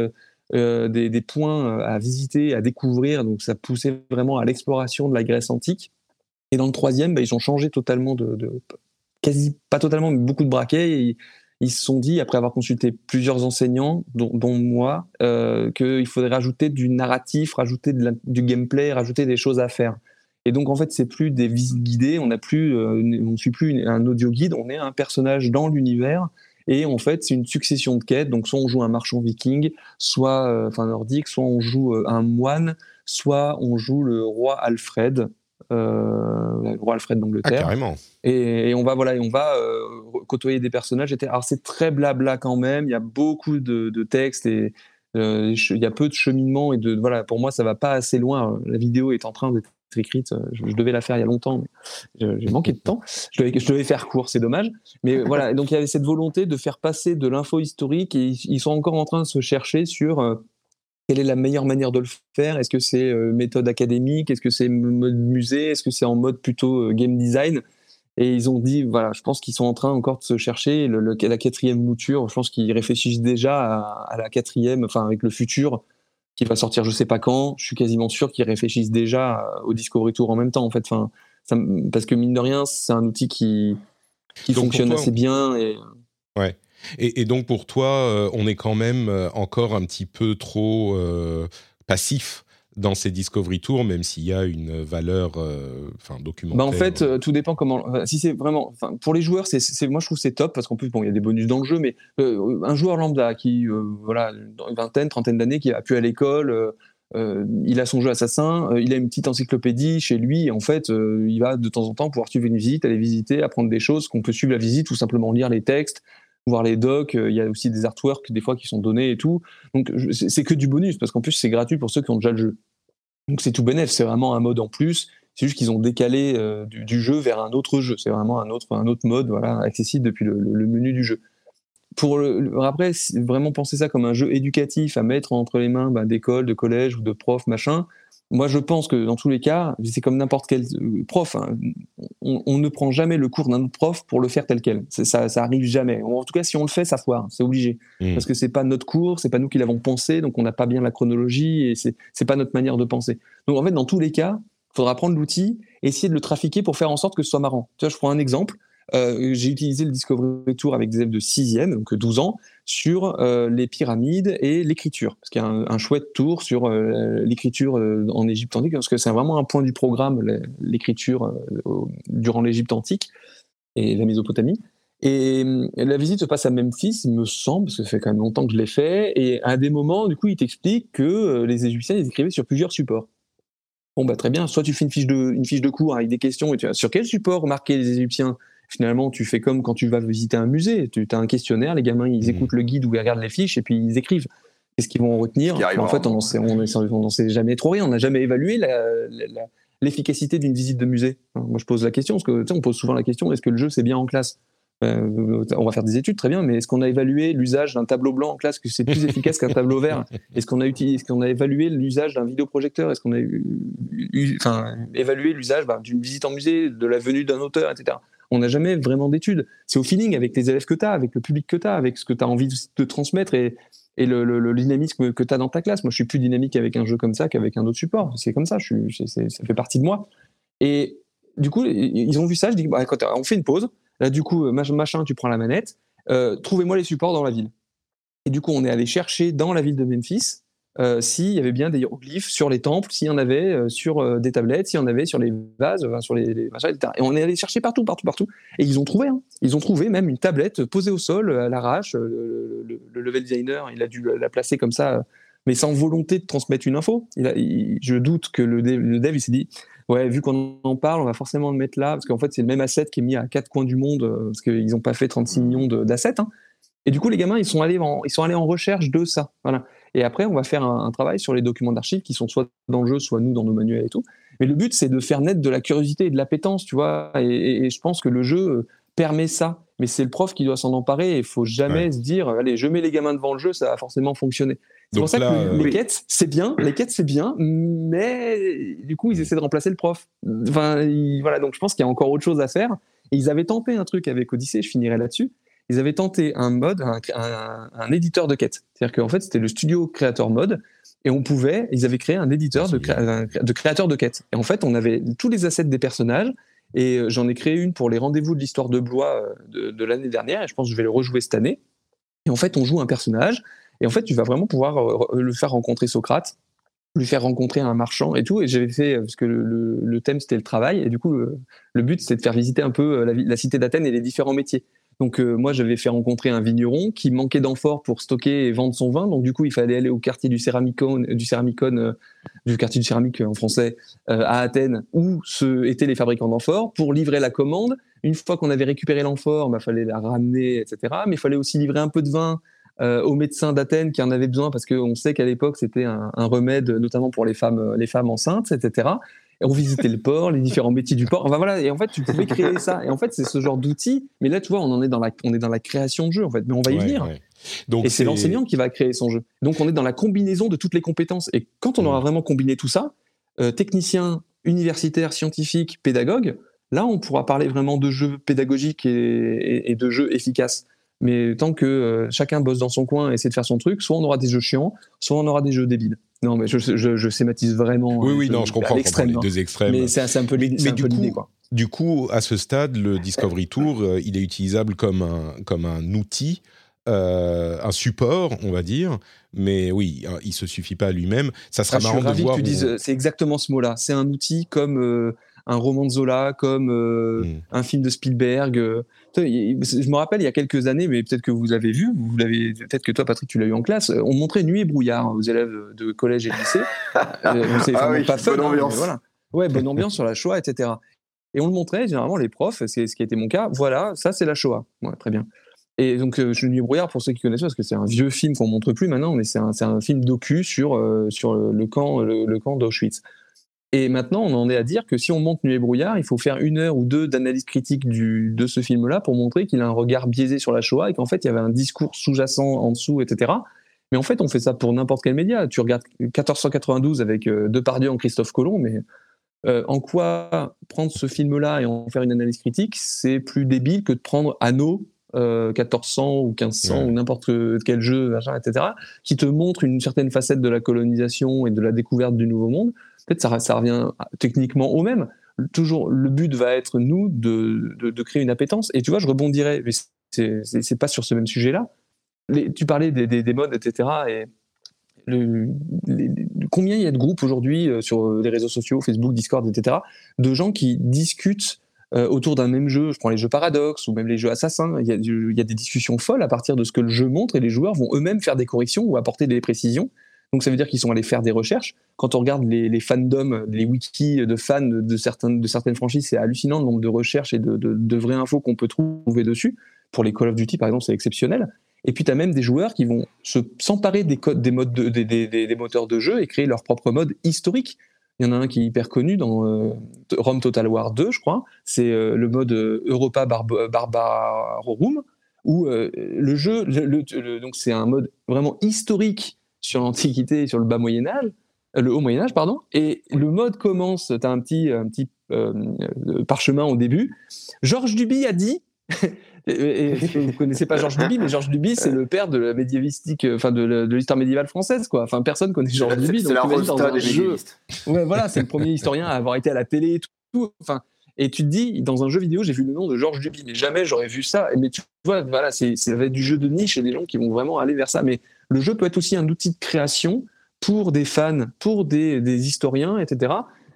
euh, des, points à visiter, à découvrir. Donc ça poussait vraiment à l'exploration de la Grèce antique. Et dans le troisième, bah, ils ont changé totalement de, quasi pas totalement, mais beaucoup de braquets. Et ils se sont dit, après avoir consulté plusieurs enseignants, dont, moi, euh, qu'il faudrait rajouter du narratif, rajouter du gameplay, rajouter des choses à faire. Et donc en fait, c'est plus des visites guidées, on n'a plus, euh, suit plus un audio guide, on est un personnage dans l'univers. Et en fait, c'est une succession de quêtes. Donc, soit on joue un marchand viking, soit, euh, enfin nordique, soit on joue un moine, soit on joue le roi Alfred, euh, le roi Alfred d'Angleterre. Ah, carrément. Et, on va voilà, on va euh, côtoyer des personnages. Alors c'est très blabla quand même. Il y a beaucoup de, textes et euh, il y a peu de cheminement et de voilà. Pour moi, ça va pas assez loin. La vidéo est en train d'être écrite. Je, devais la faire il y a longtemps, mais j'ai manqué de temps. Je devais, je devais faire court, c'est dommage. Mais voilà, donc il y avait cette volonté de faire passer de l'info historique et ils, sont encore en train de se chercher sur quelle est la meilleure manière de le faire? Est-ce que c'est euh, méthode académique? Est-ce que c'est mode musée? Est-ce que c'est en mode plutôt euh, game design? Et ils ont dit, voilà, je pense qu'ils sont en train encore de se chercher. Le, la quatrième mouture, je pense qu'ils réfléchissent déjà à, la quatrième, enfin avec le futur qui va sortir je sais pas quand. Je suis quasiment sûr qu'ils réfléchissent déjà au Discovery Tour en même temps, en fait. Enfin, parce que mine de rien, c'est un outil qui, qui fonctionne assez bien. Et... Ouais. Et, donc pour toi, euh, on est quand même euh, encore un petit peu trop euh, passif dans ces Discovery Tours, même s'il y a une valeur enfin documentaire. Bah en fait, tout dépend comment. si c'est vraiment, pour les joueurs, c'est, moi je trouve c'est top parce qu'en plus bon, il y a des bonus dans le jeu, mais un joueur lambda qui, voilà, une vingtaine, trentaine d'années, qui a pu à l'école. il a son jeu assassin, il a une petite encyclopédie chez lui, et en fait, il va de temps en temps pouvoir suivre une visite, aller visiter, apprendre des choses, qu'on peut suivre la visite ou simplement lire les textes, voir les docs. Euh, il y a aussi des artworks des fois qui sont donnés et tout. Donc c'est que du bonus parce qu'en plus c'est gratuit pour ceux qui ont déjà le jeu. Donc c'est tout bénéf, c'est vraiment un mode en plus. C'est juste qu'ils ont décalé euh, du, jeu vers un autre jeu. C'est vraiment un autre, un autre mode, voilà, accessible depuis le, menu du jeu. Pour le, après, vraiment penser ça comme un jeu éducatif à mettre entre les mains bah, d'écoles, de collèges ou de profs, machin, moi, je pense que dans tous les cas, c'est comme n'importe quel euh, prof. Hein. On, ne prend jamais le cours d'un autre prof pour le faire tel quel. Ça, ça arrive jamais. En tout cas, si on le fait, ça foire. C'est obligé. Mmh. Parce que c'est pas notre cours, c'est pas nous qui l'avons pensé, donc on n'a pas bien la chronologie et c'est, c'est pas notre manière de penser. Donc en fait, dans tous les cas, il faudra prendre l'outil, essayer de le trafiquer pour faire en sorte que ce soit marrant. Tu vois, je prends un exemple. Euh, j'ai utilisé le Discovery Tour avec des élèves de 6e, donc 12 ans, sur euh, les pyramides et l'écriture. Parce qu'il y a un, chouette tour sur euh, l'écriture en Égypte antique, parce que c'est vraiment un point du programme, l'écriture durant l'Égypte antique et la Mésopotamie. Et la visite se passe à Memphis, il me semble, parce que ça fait quand même longtemps que je l'ai fait. Et à des moments, du coup, il t'explique que les Égyptiens, ils écrivaient sur plusieurs supports. Bon, bah très bien, soit tu fais une fiche de, une fiche de cours avec des questions et tu as sur quel support marquer les Égyptiens finalement, tu fais comme quand tu vas visiter un musée. Tu as un questionnaire, les gamins, ils Mhm. écoutent le guide ou ils regardent les fiches et puis ils écrivent. Qu'est-ce qu'ils vont retenir En fait, on n'en sait, est- jamais trop rien. On n'a jamais évalué l'efficacité d'une visite de musée. Moi, je pose la question, parce que on pose souvent la question est-ce que le jeu c'est bien en classe? Euh, On va faire des études, très bien, mais est-ce qu'on a évalué l'usage d'un tableau blanc en classe, que c'est plus efficace qu'un tableau vert? Est-ce qu'on a, est-ce qu'on a évalué l'usage d'un vidéoprojecteur? Est-ce qu'on a eu- eu- enfin, évalué l'usage bah, d'une visite en musée, de la venue d'un auteur, etc. On n'a jamais vraiment d'études. C'est au feeling avec les élèves que tu as, avec le public que tu as, avec ce que tu as envie de, transmettre et, le, dynamisme que tu as dans ta classe. Moi, je suis plus dynamique avec un jeu comme ça qu'avec un autre support. C'est comme ça, ça fait partie de moi. Et du coup, ils ont vu ça. Je dis, bah, on fait une pause. Là, du coup, euh, mach- machin, tu prends la manette. Euh, Trouvez-moi les supports dans la ville. Et du coup, on est allé chercher dans la ville de Memphis euh, s'il y avait bien des hiéroglyphes sur les temples, s'il y en avait euh, sur euh, des tablettes, s'il y en avait sur les vases, enfin, sur les, les machins, etc. Et on est allé chercher partout, partout, partout. Et ils ont trouvé. hein. Ils ont trouvé même une tablette posée au sol à l'arrache. Le, le- le level designer, il a dû la placer comme ça, mais sans volonté de transmettre une info. Il a- il- je doute que le dev, le dev, il s'est dit ouais, vu qu'on en parle, on va forcément le mettre là, parce qu'en fait, c'est le même asset qui est mis à quatre coins du monde, parce qu'ils n'ont pas fait 36 millions de- d'assets. hein. Et du coup, les gamins, ils sont allés en, ils sont allés en recherche de ça. Voilà. Et après, on va faire un, un travail sur les documents d'archives qui sont soit dans le jeu, soit nous dans nos manuels et tout. Mais le but, c'est de faire naître de la curiosité et de l'appétence, tu vois. Et, et- et je pense que le jeu euh, permet ça. Mais c'est le prof qui doit s'en emparer. Il faut jamais se dire, allez, je mets les gamins devant le jeu, ça va forcément fonctionner. C'est pour ça là, que euh, les Oui. quêtes, c'est bien, les quêtes, c'est bien, mais du coup, ils essaient de remplacer le prof. Enfin, ils- voilà, donc je pense qu'il y a encore autre chose à faire. Et ils avaient tenté un truc avec Odyssey, je finirai là-dessus. Ils avaient tenté un mode, un, un- un éditeur de quêtes. C'est-à-dire qu'en fait, c'était le studio créateur mode, et on pouvait, ils avaient créé un éditeur de, de créateur de quêtes. Et en fait, on avait tous les assets des personnages, et euh, j'en ai créé une pour les rendez-vous de l'histoire de Blois euh, de, de l'année dernière, et je pense que je vais le rejouer cette année. Et en fait, on joue un personnage, et en fait, tu vas vraiment pouvoir euh, le faire rencontrer Socrate, lui faire rencontrer un marchand et tout. Et j'avais fait, parce que le, thème c'était le travail, et du coup, le, le but c'était de faire visiter un peu la cité d'Athènes et les différents métiers. Donc, euh, moi, j'avais fait rencontrer un vigneron qui manquait d'amphores pour stocker et vendre son vin. Donc, du coup, il fallait aller au quartier du Céramicone, du Céramicone, euh, du quartier du céramique euh, en français, euh, à Athènes, où se, étaient les fabricants d'amphores, pour livrer la commande. Une fois qu'on avait récupéré l'amphore, il fallait la ramener, etc. Mais il fallait aussi livrer un peu de vin euh, aux médecins d'Athènes qui en avaient besoin parce qu'on sait qu'à l'époque c'était un, un remède notamment pour les femmes, les femmes enceintes, etc. On visitait le port, les différents métiers du port. Enfin voilà, et en fait tu pouvais créer ça. Et en fait c'est ce genre d'outil. Mais là tu vois, on en est dans la, on est dans la création de jeu en fait. Mais on va y Ouais, venir. ouais. Donc Et c'est l'enseignant qui va créer son jeu. Donc on est dans la combinaison de toutes les compétences. Et quand on Mm. aura vraiment combiné tout ça, euh, technicien, universitaire, scientifique, pédagogue, là on pourra parler vraiment de jeux pédagogiques et, et- et de jeux efficaces. Mais tant que euh, chacun bosse dans son coin et essaie de faire son truc, soit on aura des jeux chiants, soit on aura des jeux débiles. Non, mais je, je, je schématise vraiment. Oui, euh, oui, de- non, je comprends, les hein. deux extrêmes. Mais c'est un peu l'idée, Mais du coup, quoi. Du coup, à ce stade, le Discovery Tour, euh, il est utilisable comme un, comme un outil, euh, un support, on va dire. Mais oui, hein, il se suffit pas à lui-même. Ça sera Ah, je suis marrant de voir. que tu où- dises, euh, c'est exactement ce mot-là. C'est un outil comme euh, un roman de Zola, comme euh, Mm. un film de Spielberg. euh. Je me rappelle il y a quelques années, mais peut-être que vous l'avez vu, vous l'avez, peut-être que toi, Patrick, tu l'as eu en classe. euh, On montrait Nuit et brouillard aux élèves de collège et de lycée. C'est Ah oui, pas fun, bonne hein, ambiance. voilà. Ouais, bonne ambiance sur la Shoah, etc. Et on le montrait, généralement, les profs, c'est ce qui a été mon cas. Voilà, ça, c'est la Shoah. Ouais, très bien. Et donc, euh, Nuit et brouillard, pour ceux qui connaissent pas, parce que c'est un vieux film qu'on montre plus maintenant, mais c'est un, film docu sur, euh, sur le camp, le, le camp d'Auschwitz. Et maintenant, on en est à dire que si on monte Nuit et brouillard, il faut faire une heure ou deux d'analyse critique du, de ce film-là pour montrer qu'il a un regard biaisé sur la Shoah et qu'en fait, il y avait un discours sous-jacent en dessous, etc. Mais en fait, on fait ça pour n'importe quel média. Tu regardes 1492 avec euh, Depardieu en Christophe Colomb, mais euh, en quoi prendre ce film-là et en faire une analyse critique, c'est plus débile que de prendre Anno euh, 1400 ou 1500 Ouais. ou n'importe quel jeu, etc., qui te montre une certaine facette de la colonisation et de la découverte du Nouveau Monde. Peut-être ça, ça revient techniquement au même. Toujours, le but va être, nous, de, de, créer une appétence. Et tu vois, je rebondirais, mais c'est- pas sur ce même sujet-là. Tu parlais des, des, des modes, etc. Et le- combien il y a de groupes aujourd'hui euh, sur les réseaux sociaux, Facebook, Discord, etc., de gens qui discutent euh, autour d'un même jeu? Je prends les jeux Paradox ou même les jeux Assassins. Il y, a, du- il y a des discussions folles à partir de ce que le jeu montre et les joueurs vont eux-mêmes faire des corrections ou apporter des précisions. Donc ça veut dire qu'ils sont allés faire des recherches. Quand on regarde les, fandoms, les wikis de fans de certaines, de certaines franchises, c'est hallucinant le nombre de recherches et de, de, vraies infos qu'on peut trouver dessus. Pour les Call of Duty, par exemple, c'est exceptionnel. Et puis, tu as même des joueurs qui vont se s'emparer des codes, des, modes de, des, des, moteurs de jeu et créer leur propre mode historique. Il y en a un qui est hyper connu dans euh, Rome Total War 2, je crois. C'est euh, le mode euh, Europa Barb Barbarorum, où euh, le jeu, donc c'est un mode vraiment historique sur l'Antiquité et sur le bas Moyen Âge, le haut Moyen Âge, pardon. Et le mode commence, tu as un petit, un petit parchemin au début. Georges Duby a dit et, vous ne connaissez pas Georges Duby, mais Georges Duby, c'est le père de la médiévistique, euh, enfin de, l'histoire médiévale française, quoi. Enfin, personne connaît Georges Duby. C'est la dans des jeu. Ouais, voilà, c'est le premier historien à avoir été à la télé et tout. Enfin, et tu te dis, dans un jeu vidéo, j'ai vu le nom de Georges Duby, mais jamais j'aurais vu ça. Mais tu vois, voilà, c'est du jeu de niche et des gens qui vont vraiment aller vers ça. Mais le jeu peut être aussi un outil de création pour des fans, pour des, des historiens, etc.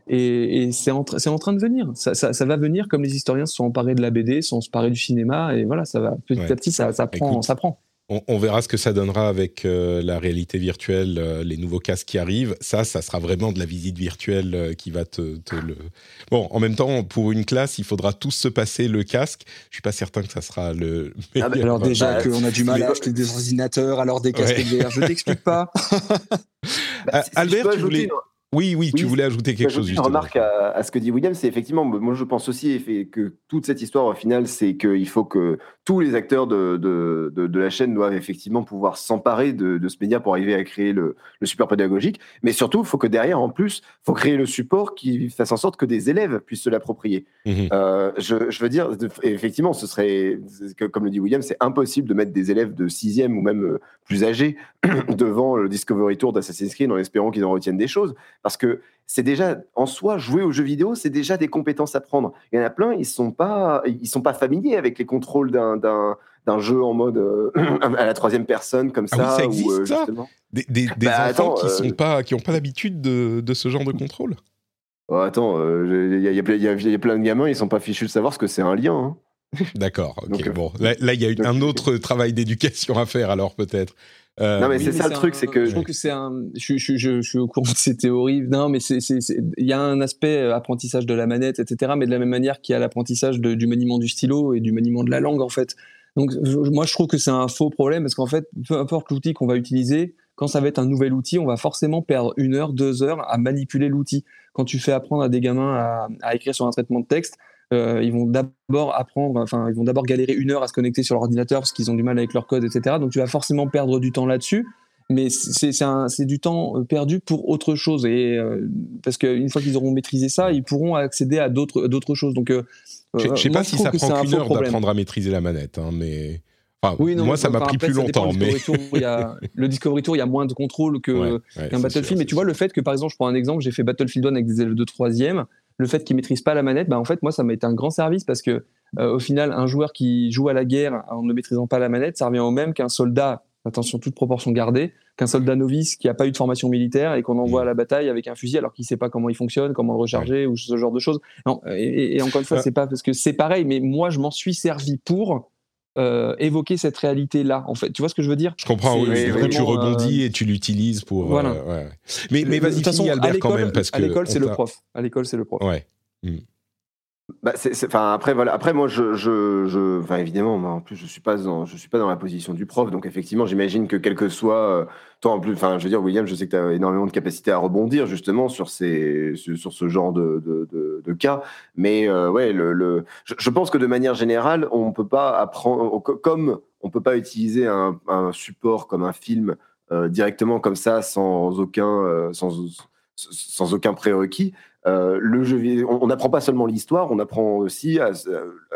Et, et c'est en, en, train de venir. Ça, ça, ça, va venir comme les historiens se sont emparés de la BD, se sont emparés du cinéma, et voilà, ça va petit à petit, ça, ça prend, ça prend. On, on, verra ce que ça donnera avec euh, la réalité virtuelle, euh, les nouveaux casques qui arrivent. Ça, ça sera vraiment de la visite virtuelle euh, qui va te, te, le. Bon, en même temps, pour une classe, il faudra tous se passer le casque. Je suis pas certain que ça sera le. Ah bah, alors déjà qu'on a du mal à acheter des ordinateurs, alors des casques ouais. VR, je t'explique pas. bah, si, Albert, si tu voulais. Oui, oui, tu voulais ajouter quelque chose. Une remarque à, à, ce que dit William, c'est effectivement, moi je pense aussi que toute cette histoire au final, c'est qu'il faut que tous les acteurs de, de, de, de, la chaîne doivent effectivement pouvoir s'emparer de, ce média pour arriver à créer le, le support pédagogique. Mais surtout, il faut que derrière, en plus, il faut créer le support qui fasse en sorte que des élèves puissent se l'approprier. Mmh. Euh, je, je, veux dire, effectivement, ce serait, comme le dit William, c'est impossible de mettre des élèves de sixième ou même euh, plus âgés devant le Discovery Tour d'Assassin's Creed en espérant qu'ils en retiennent des choses. Parce que c'est déjà, en soi, jouer aux jeux vidéo, c'est déjà des compétences à prendre. Il y en a plein, ils sont pas, ils sont pas familiers avec les contrôles d'un, d'un, d'un jeu en mode euh, à la troisième personne comme ah ça. Oui, ça existe, ou, euh, justement. Des, des, des bah, enfants attends, qui sont euh... pas, l'habitude de, de, ce genre de contrôle? Oh, attends, il y, y, y, a plein de gamins, ils sont pas fichus de savoir ce que c'est un lien. Hein. D'accord. Ok. Donc, bon, là, il y a eu un autre travail d'éducation à faire alors peut-être. Euh, non mais c'est ça le truc, c'est que je trouve que c'est un. Je, je, je, je, suis au courant de ces théories. Non, mais c'est il y a un aspect euh, apprentissage de la manette, etc. Mais de la même manière qu'il y a l'apprentissage du maniement du stylo et du maniement de la langue, en fait. Donc moi, je trouve que c'est un faux problème parce qu'en fait, peu importe l'outil qu'on va utiliser, quand ça va être un nouvel outil, on va forcément perdre une heure, deux heures à manipuler l'outil. Quand tu fais apprendre à des gamins à, à écrire sur un traitement de texte, euh, ils vont d'abord apprendre, enfin, ils vont d'abord galérer une heure à se connecter sur l'ordinateur parce qu'ils ont du mal avec leur code, etc. Donc, tu vas forcément perdre du temps là-dessus. Mais c'est du temps euh, perdu pour autre chose. Et, euh, parce qu'une fois qu'ils auront maîtrisé ça, ils pourront accéder à d'autres choses. Donc, euh, je ne sais pas si ça prend qu'une heure d'apprendre à maîtriser la manette, hein, mais. Enfin, oui, non, moi, ça m'a pris plus longtemps. Mais... Tour, il y a, le Discovery Tour, il y a moins de contrôle qu'un ouais, ouais, qu Battlefield. mais tu vois, le fait que, par exemple, je prends un exemple, j'ai fait Battlefield 1 avec des élèves de 3 le fait qu'ils maîtrisent pas la manette, bah, en fait, moi, ça m'a été un grand service parce que, euh, au final, un joueur qui joue à la guerre en ne maîtrisant pas la manette, ça revient au même qu'un soldat, attention, toute proportion gardée, qu'un soldat novice qui n'a pas eu de formation militaire et qu'on envoie mmh. à la bataille avec un fusil alors qu'il sait pas comment il fonctionne, comment le recharger ouais. ou ce genre de choses. Non, et, et encore une fois, c'est pas parce que c'est pareil, mais moi, je m'en suis servi pour euh, évoquer cette réalité-là, en fait. Tu vois ce que je veux dire? Je comprends, oui. oui, oui tu rebondis euh... et tu l'utilises pour. Voilà. Euh, ouais. Mais, mais vas-y, finis Albert quand même, parce. À l'école, c'est le prof. À l'école, c'est le prof. Ouais. Mmh. Bah, enfin après voilà. Après moi je, je, évidemment moi, en plus je suis suis pas dans la position du prof. Donc effectivement j'imagine que quel que soit euh, en plus je veux dire William je sais que tu as énormément de capacité à rebondir justement sur ces sur, ce genre de, de, cas. Mais euh, ouais le, je, pense que de manière générale on peut pas apprendre comme on peut pas utiliser un, un support comme un film euh, directement comme ça sans aucun euh, sans sans aucun prérequis euh, le jeu on n'apprend pas seulement l'histoire, on apprend aussi à,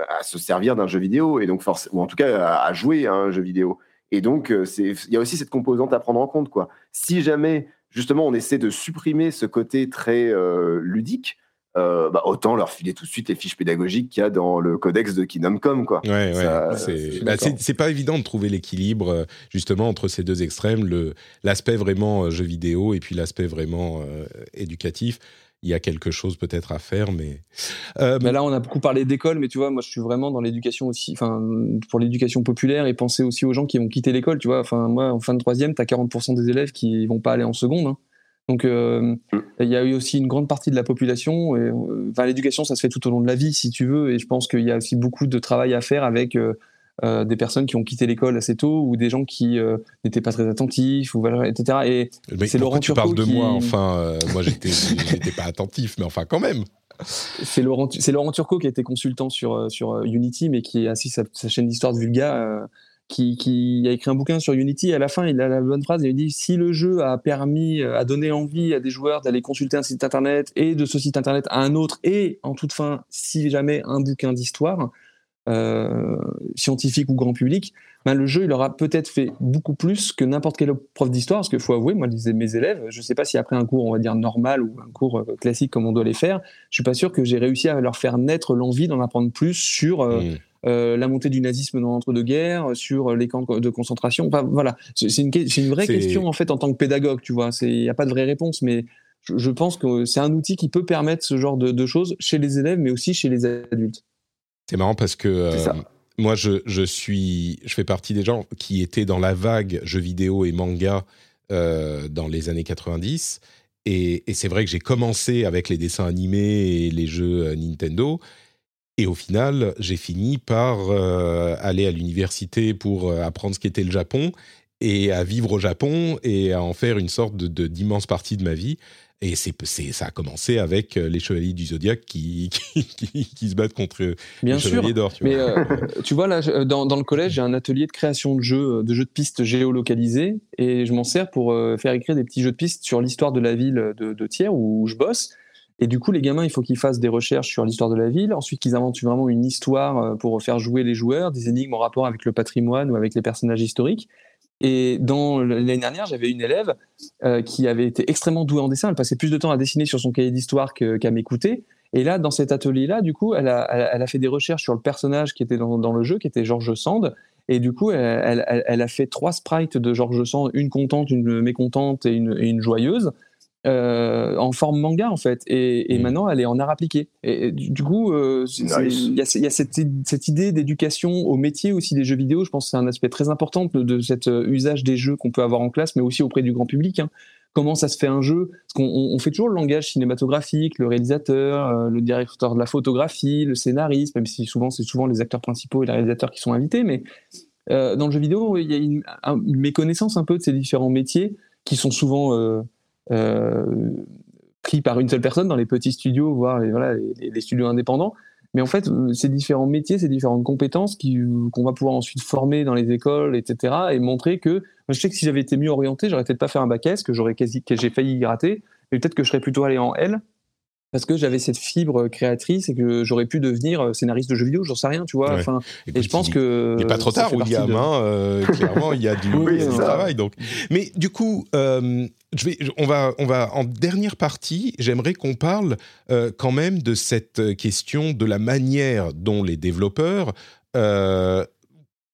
à se servir d'un jeu vidéo et donc ou en tout cas à, jouer à un jeu vidéo. Et donc euh, il y a aussi cette composante à prendre en compte quoi. Si jamais justement on essaie de supprimer ce côté très euh, ludique, euh, bah, autant leur filer tout de suite les fiches pédagogiques qu'il y a dans le codex de Kingdom Come. Quoi. Ouais, ouais, c'est, bah, c'est, c'est pas évident de trouver l'équilibre justement entre ces deux extrêmes, le, l'aspect vraiment jeu vidéo et puis l'aspect vraiment euh, éducatif il y a quelque chose peut-être à faire, mais. Euh, là, on a beaucoup parlé d'école, mais tu vois, moi, je suis vraiment dans l'éducation aussi, enfin, pour l'éducation populaire et penser aussi aux gens qui vont quitter l'école, tu vois. Enfin, moi, en fin de troisième, tu as 40% des élèves qui vont pas aller en seconde. Hein. Donc, euh, mm. il y a eu aussi une grande partie de la population. Et, enfin, l'éducation, ça se fait tout au long de la vie, si tu veux. Et je pense qu'il y a aussi beaucoup de travail à faire avec euh, des personnes qui ont quitté l'école assez tôt ou des gens qui euh, n'étaient pas très attentifs ou etc. Et c'est Laurent tu parles de moi enfin euh, moi j'étais j'étais pas attentif mais enfin quand même. C'est Laurent c'est Laurent Turcot qui a été consultant sur sur Unity mais qui a assis sa, chaîne d'histoire de Vulga. Qui, a écrit un bouquin sur Unity. À la fin, il a la bonne phrase. Il dit si le jeu a permis, a donné envie à des joueurs d'aller consulter un site internet et de ce site internet à un autre, et en toute fin, si jamais un bouquin d'histoire, euh, scientifique ou grand public, ben le jeu il aura peut-être fait beaucoup plus que n'importe quel prof d'histoire, parce qu'il faut avouer, moi disais mes élèves, je ne sais pas si après un cours on va dire normal ou un cours euh, classique comme on doit les faire, je suis pas sûr que j'ai réussi à leur faire naître l'envie d'en apprendre plus sur euh, mmh. La montée du nazisme dans l'entre-deux-guerres, sur les camps de concentration. Enfin, voilà, c'est une, une, vraie question en fait en tant que pédagogue, tu vois. Il n'y a pas de vraie réponse, mais je, pense que c'est un outil qui peut permettre ce genre de, de, choses chez les élèves, mais aussi chez les adultes. C'est marrant parce que euh, moi, je, je, suis, je fais partie des gens qui étaient dans la vague jeux vidéo et manga euh, dans les années 90. Et, et c'est vrai que j'ai commencé avec les dessins animés et les jeux euh, Nintendo. Et au final, j'ai fini par aller à l'université pour apprendre ce qu'était le Japon et à vivre au Japon et à en faire une sorte de d'immense partie de ma vie. Et c'est, ça a commencé avec euh, les Chevaliers du Zodiaque qui, qui, se battent contre Bien les Chevaliers d'Or. Mais vois. Euh, tu vois, là, dans, dans, le collège, j'ai un atelier de création de jeux, de jeux de pistes géolocalisés. Et je m'en sers pour euh, faire écrire des petits jeux de pistes sur l'histoire de la ville de, de Thiers où je bosse. Et du coup, les gamins, il faut qu'ils fassent des recherches sur l'histoire de la ville. Ensuite, qu'ils inventent vraiment une histoire pour faire jouer les joueurs, des énigmes en rapport avec le patrimoine ou avec les personnages historiques. Et l'année dernière, j'avais une élève euh, qui avait été extrêmement douée en dessin. Elle passait plus de temps à dessiner sur son cahier d'histoire qu'à m'écouter. Et là, dans cet atelier-là, du coup, elle a, fait des recherches sur le personnage qui était dans, le jeu, qui était Georges Sand. Et du coup, elle, a fait trois sprites de Georges Sand, une contente, une mécontente et une joyeuse. Euh, en forme manga en fait. Et, et mm. maintenant elle est en art appliqué. Et, du, coup euh, il y a, y a cette, cette, idée d'éducation au métier aussi des jeux vidéo. Je pense que c'est un aspect très important de, de cet euh, usage des jeux qu'on peut avoir en classe mais aussi auprès du grand public hein. comment ça se fait un jeu? Parce qu'on on fait toujours le langage cinématographique le réalisateur le directeur de la photographie le scénariste même si souvent c'est souvent les acteurs principaux et les réalisateurs qui sont invités mais dans le jeu vidéo il y a une, une, méconnaissance un peu de ces différents métiers qui sont souvent pris par une seule personne dans les petits studios, voire les, voilà, les, studios indépendants. Mais en fait, euh, ces différents métiers, ces différentes compétences qu'on va pouvoir ensuite former dans les écoles, etc., et montrer que, je sais que si j'avais été mieux orienté, j'aurais peut-être pas fait un bac S, que j'aurais quasi, que j'ai failli y gratter, mais peut-être que je serais plutôt allé en L, parce que j'avais cette fibre créatrice et que j'aurais pu devenir euh, scénariste de jeux vidéo, j'en sais rien, tu vois. Enfin, et je pense que il n'est pas trop tard, William. Hein, euh, clairement, il y a du, travail. Donc, mais du coup, euh, on va, on va en dernière partie. J'aimerais qu'on parle quand même de cette question de la manière dont les développeurs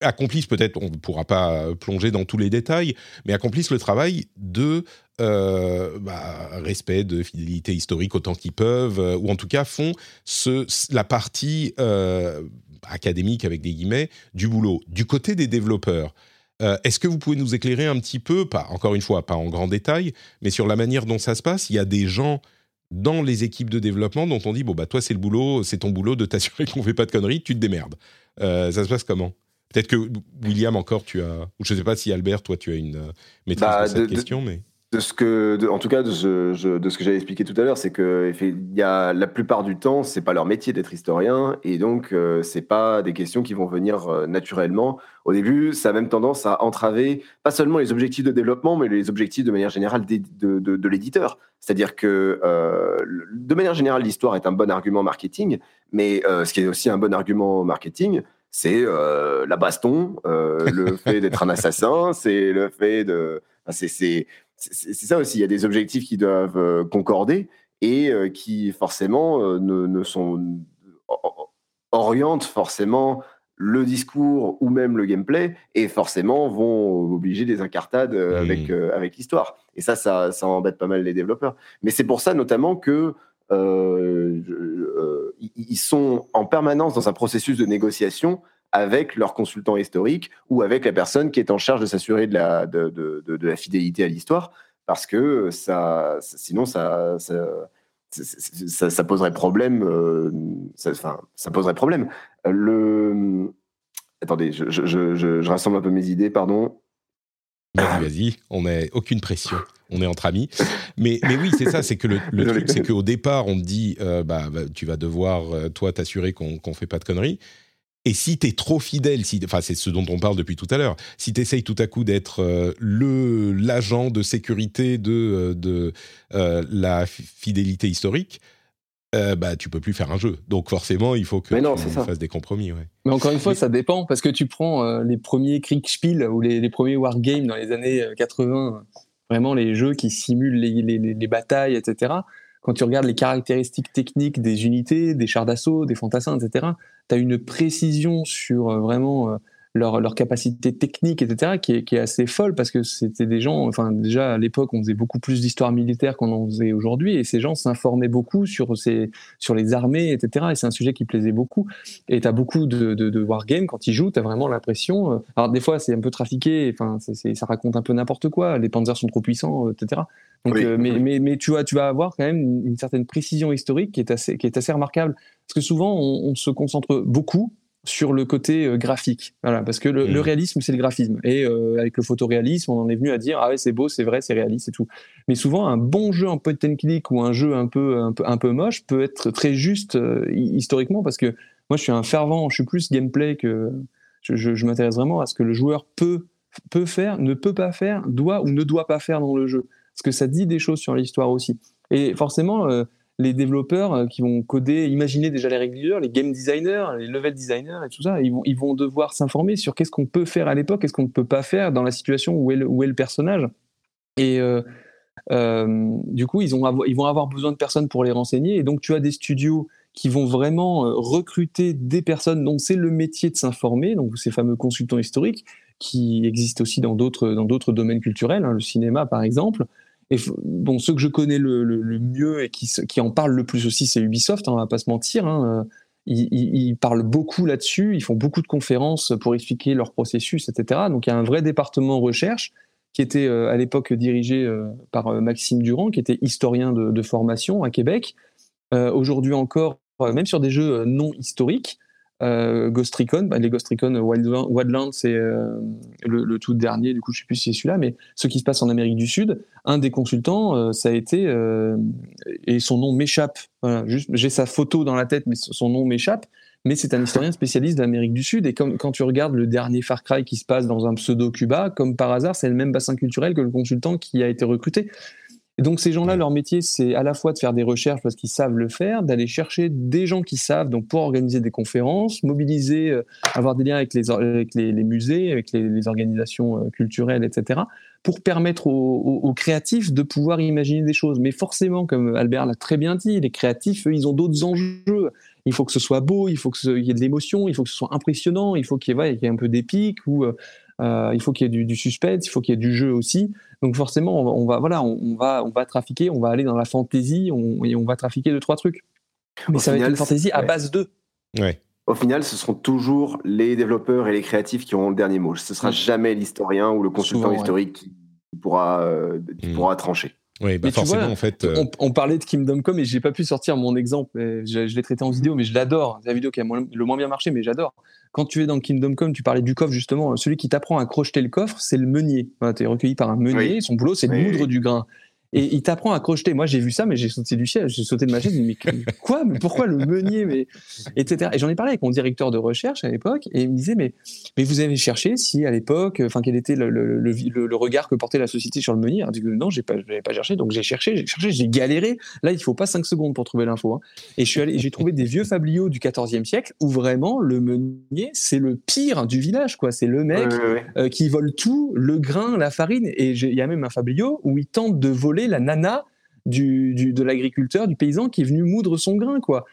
accomplissent peut-être, on ne pourra pas plonger dans tous les détails, mais accomplissent le travail de euh, bah, respect de fidélité historique autant qu'ils peuvent, euh, ou en tout cas font ce, la partie euh, académique, avec des guillemets, du boulot. Du côté des développeurs, est-ce que vous pouvez nous éclairer un petit peu, pas, encore une fois, pas en grand détail, mais sur la manière dont ça se passe? Il y a des gens dans les équipes de développement dont on dit, bon, bah toi, c'est le boulot, c'est ton boulot de t'assurer qu'on ne fait pas de conneries, tu te démerdes. ça se passe comment? Peut-être que William, encore, tu as. Ou je ne sais pas si Albert, toi, tu as une maîtrise bah, cette question, mais de ce que, en tout cas, de ce, de ce que j'avais expliqué tout à l'heure, c'est que y a, la plupart du temps, c'est pas leur métier d'être historien, et donc euh, c'est pas des questions qui vont venir euh, naturellement. Au début, ça a même tendance à entraver pas seulement les objectifs de développement, mais les objectifs de manière générale de, de, de, l'éditeur. C'est-à-dire que euh, de manière générale, l'histoire est un bon argument marketing, mais ce qui est aussi un bon argument marketing, c'est la baston, le fait d'être un assassin, c'est le fait de, c'est c'est ça aussi. Il y a des objectifs qui doivent euh, concorder et euh, qui forcément euh, ne, sont orientent forcément le discours ou même le gameplay et forcément vont obliger des incartades avec, mmh. avec l'histoire. Et ça, ça, ça, embête pas mal les développeurs. Mais c'est pour ça notamment que euh, euh, ils sont en permanence dans un processus de négociation avec leur consultant historique ou avec la personne qui est en charge de s'assurer de la, de, de, de, la fidélité à l'histoire, parce que ça, sinon ça, ça, ça, poserait problème. Euh, enfin, ça poserait problème. Le, attendez, je, je, je, je rassemble un peu mes idées, pardon. Vas-y, vas-y, on n'a aucune pression, on est entre amis. Mais, mais oui, c'est ça, c'est que le, truc, c'est qu'au départ, on te dit, euh, bah, bah, tu vas devoir, euh, toi, t'assurer qu'on ne fait pas de conneries. Et si tu es trop fidèle, si, enfin, c'est ce dont on parle depuis tout à l'heure, si tu essayes tout à coup d'être euh, le l'agent de sécurité de, de la fidélité historique, euh, bah, tu peux plus faire un jeu. Donc forcément, il faut que tu fasses des compromis. Ouais. Mais encore une fois, ça dépend, parce que tu prends euh, les premiers Kriegspiel ou les, les, premiers Wargames dans les années 80, euh, vraiment les jeux qui simulent les, les, les, batailles, etc. Quand tu regardes les caractéristiques techniques des unités, des chars d'assaut, des fantassins, etc., tu as une précision sur vraiment leur, leur capacité technique, etc., qui est, qui est assez folle parce que c'était des gens, enfin, déjà à l'époque, on faisait beaucoup plus d'histoire militaire qu'on en faisait aujourd'hui et ces gens s'informaient beaucoup sur, ces, sur les armées, etc. Et c'est un sujet qui plaisait beaucoup. Et tu as beaucoup de, de, de wargames, quand ils jouent, tu as vraiment l'impression. Euh, alors, des fois, c'est un peu trafiqué, enfin, ça raconte un peu n'importe quoi, les panzers sont trop puissants, etc. Donc, euh, mais, mais, mais, tu, vois, tu vas avoir quand même une, certaine précision historique qui est assez, qui est assez remarquable. Parce que souvent, on, on se concentre beaucoup sur le côté euh, graphique. Voilà, parce que le, mmh. réalisme, c'est le graphisme. Et euh, avec le photoréalisme, on en est venu à dire ah ouais, c'est beau, c'est vrai, c'est réaliste et tout. Mais souvent, un bon jeu en point and click ou un jeu un peu un peu, un peu moche peut être très juste euh, historiquement parce que moi, je suis un fervent, je suis plus gameplay que je, je, m'intéresse vraiment à ce que le joueur peut peut faire, ne peut pas faire, doit ou ne doit pas faire dans le jeu. Parce que ça dit des choses sur l'histoire aussi. Et forcément les développeurs euh, qui vont coder, imaginer déjà les règles les game designers, les level designers et tout ça, ils vont, ils vont devoir s'informer sur qu'est-ce qu'on peut faire à l'époque, qu'est-ce qu'on ne peut pas faire dans la situation où est le, où est le personnage. Et euh, euh, du coup, ils, ont ils vont avoir besoin de personnes pour les renseigner. Et donc, tu as des studios qui vont vraiment recruter des personnes dont c'est le métier de s'informer, donc ces fameux consultants historiques qui existent aussi dans d'autres domaines culturels, hein, le cinéma par exemple, et bon, ceux que je connais le, mieux et qui, en parlent le plus aussi, c'est Ubisoft, hein, on va pas se mentir. Hein. Ils, ils, parlent beaucoup là-dessus, ils font beaucoup de conférences pour expliquer leur processus, etc. Donc il y a un vrai département recherche qui était euh, à l'époque dirigé euh, par euh, Maxime Durand, qui était historien de formation à Québec. Aujourd'hui encore, même sur des jeux non historiques, euh, Ghost Recon, bah, les Ghost Recon Wildlands, c'est euh, le, tout dernier, du coup je sais plus si c'est celui-là, mais ce qui se passe en Amérique du Sud, un des consultants, euh, ça a été, et son nom m'échappe, j'ai sa photo dans la tête, mais son nom m'échappe, mais c'est un historien spécialiste d'Amérique du Sud, et quand tu regardes le dernier Far Cry qui se passe dans un pseudo-Cuba, comme par hasard, c'est le même bassin culturel que le consultant qui a été recruté. Et donc ces gens-là, leur métier, c'est à la fois de faire des recherches parce qu'ils savent le faire, d'aller chercher des gens qui savent, donc pour organiser des conférences, mobiliser, euh, avoir des liens avec les, avec les, musées, avec les, organisations euh, culturelles, etc., pour permettre aux, créatifs de pouvoir imaginer des choses. Mais forcément, comme Albert l'a très bien dit, les créatifs, eux, ils ont d'autres enjeux. Il faut que ce soit beau, il faut qu'il y ait de l'émotion, il faut que ce soit impressionnant, il faut qu'il y, ait un peu d'épique ou euh, il faut qu'il y ait du, du suspense, il faut qu'il y ait du jeu aussi. Donc forcément, on va, voilà, on, va, on va trafiquer, on va aller dans la fantaisie et on va trafiquer deux trois trucs. Mais ça va être une fantaisie à base de. Ouais. Au final, ce seront toujours les développeurs et les créatifs qui auront le dernier mot. Ce sera jamais l'historien ou le consultant historique qui pourra, euh, qui pourra trancher. Oui, bah forcément, en fait. Euh, on, parlait de Kingdom Come et j'ai pas pu sortir mon exemple. Je, je l'ai traité en vidéo, mais je l'adore. C'est la vidéo qui a le moins bien marché, mais j'adore. Quand tu es dans Kingdom Come, tu parlais du coffre justement. Celui qui t'apprend à crocheter le coffre, c'est le meunier. tu es recueilli par un meunier. Son boulot, c'est de moudre du grain. Et il t'apprend à crocheter. Moi, j'ai vu ça, mais j'ai sauté du ciel, j'ai sauté de ma chaise. Mais quoi? Mais pourquoi le meunier mais etc. Et j'en ai parlé avec mon directeur de recherche à l'époque, et il me disait mais mais vous avez cherché si à l'époque, enfin quel était le, le, le, regard que portait la société sur le meunier? Non, j'ai pas, pas cherché. Donc j'ai cherché, j'ai cherché, j'ai galéré. Là, il faut pas cinq secondes pour trouver l'info. Hein. Et je suis allé, j'ai trouvé des vieux fabliaux du XIVe siècle où vraiment le meunier, c'est le pire du village, quoi. C'est le mec euh, qui vole tout, le grain, la farine. Et il y a même un fabliau où il tente de voler la nana du, de l'agriculteur, du paysan qui est venu moudre son grain, quoi.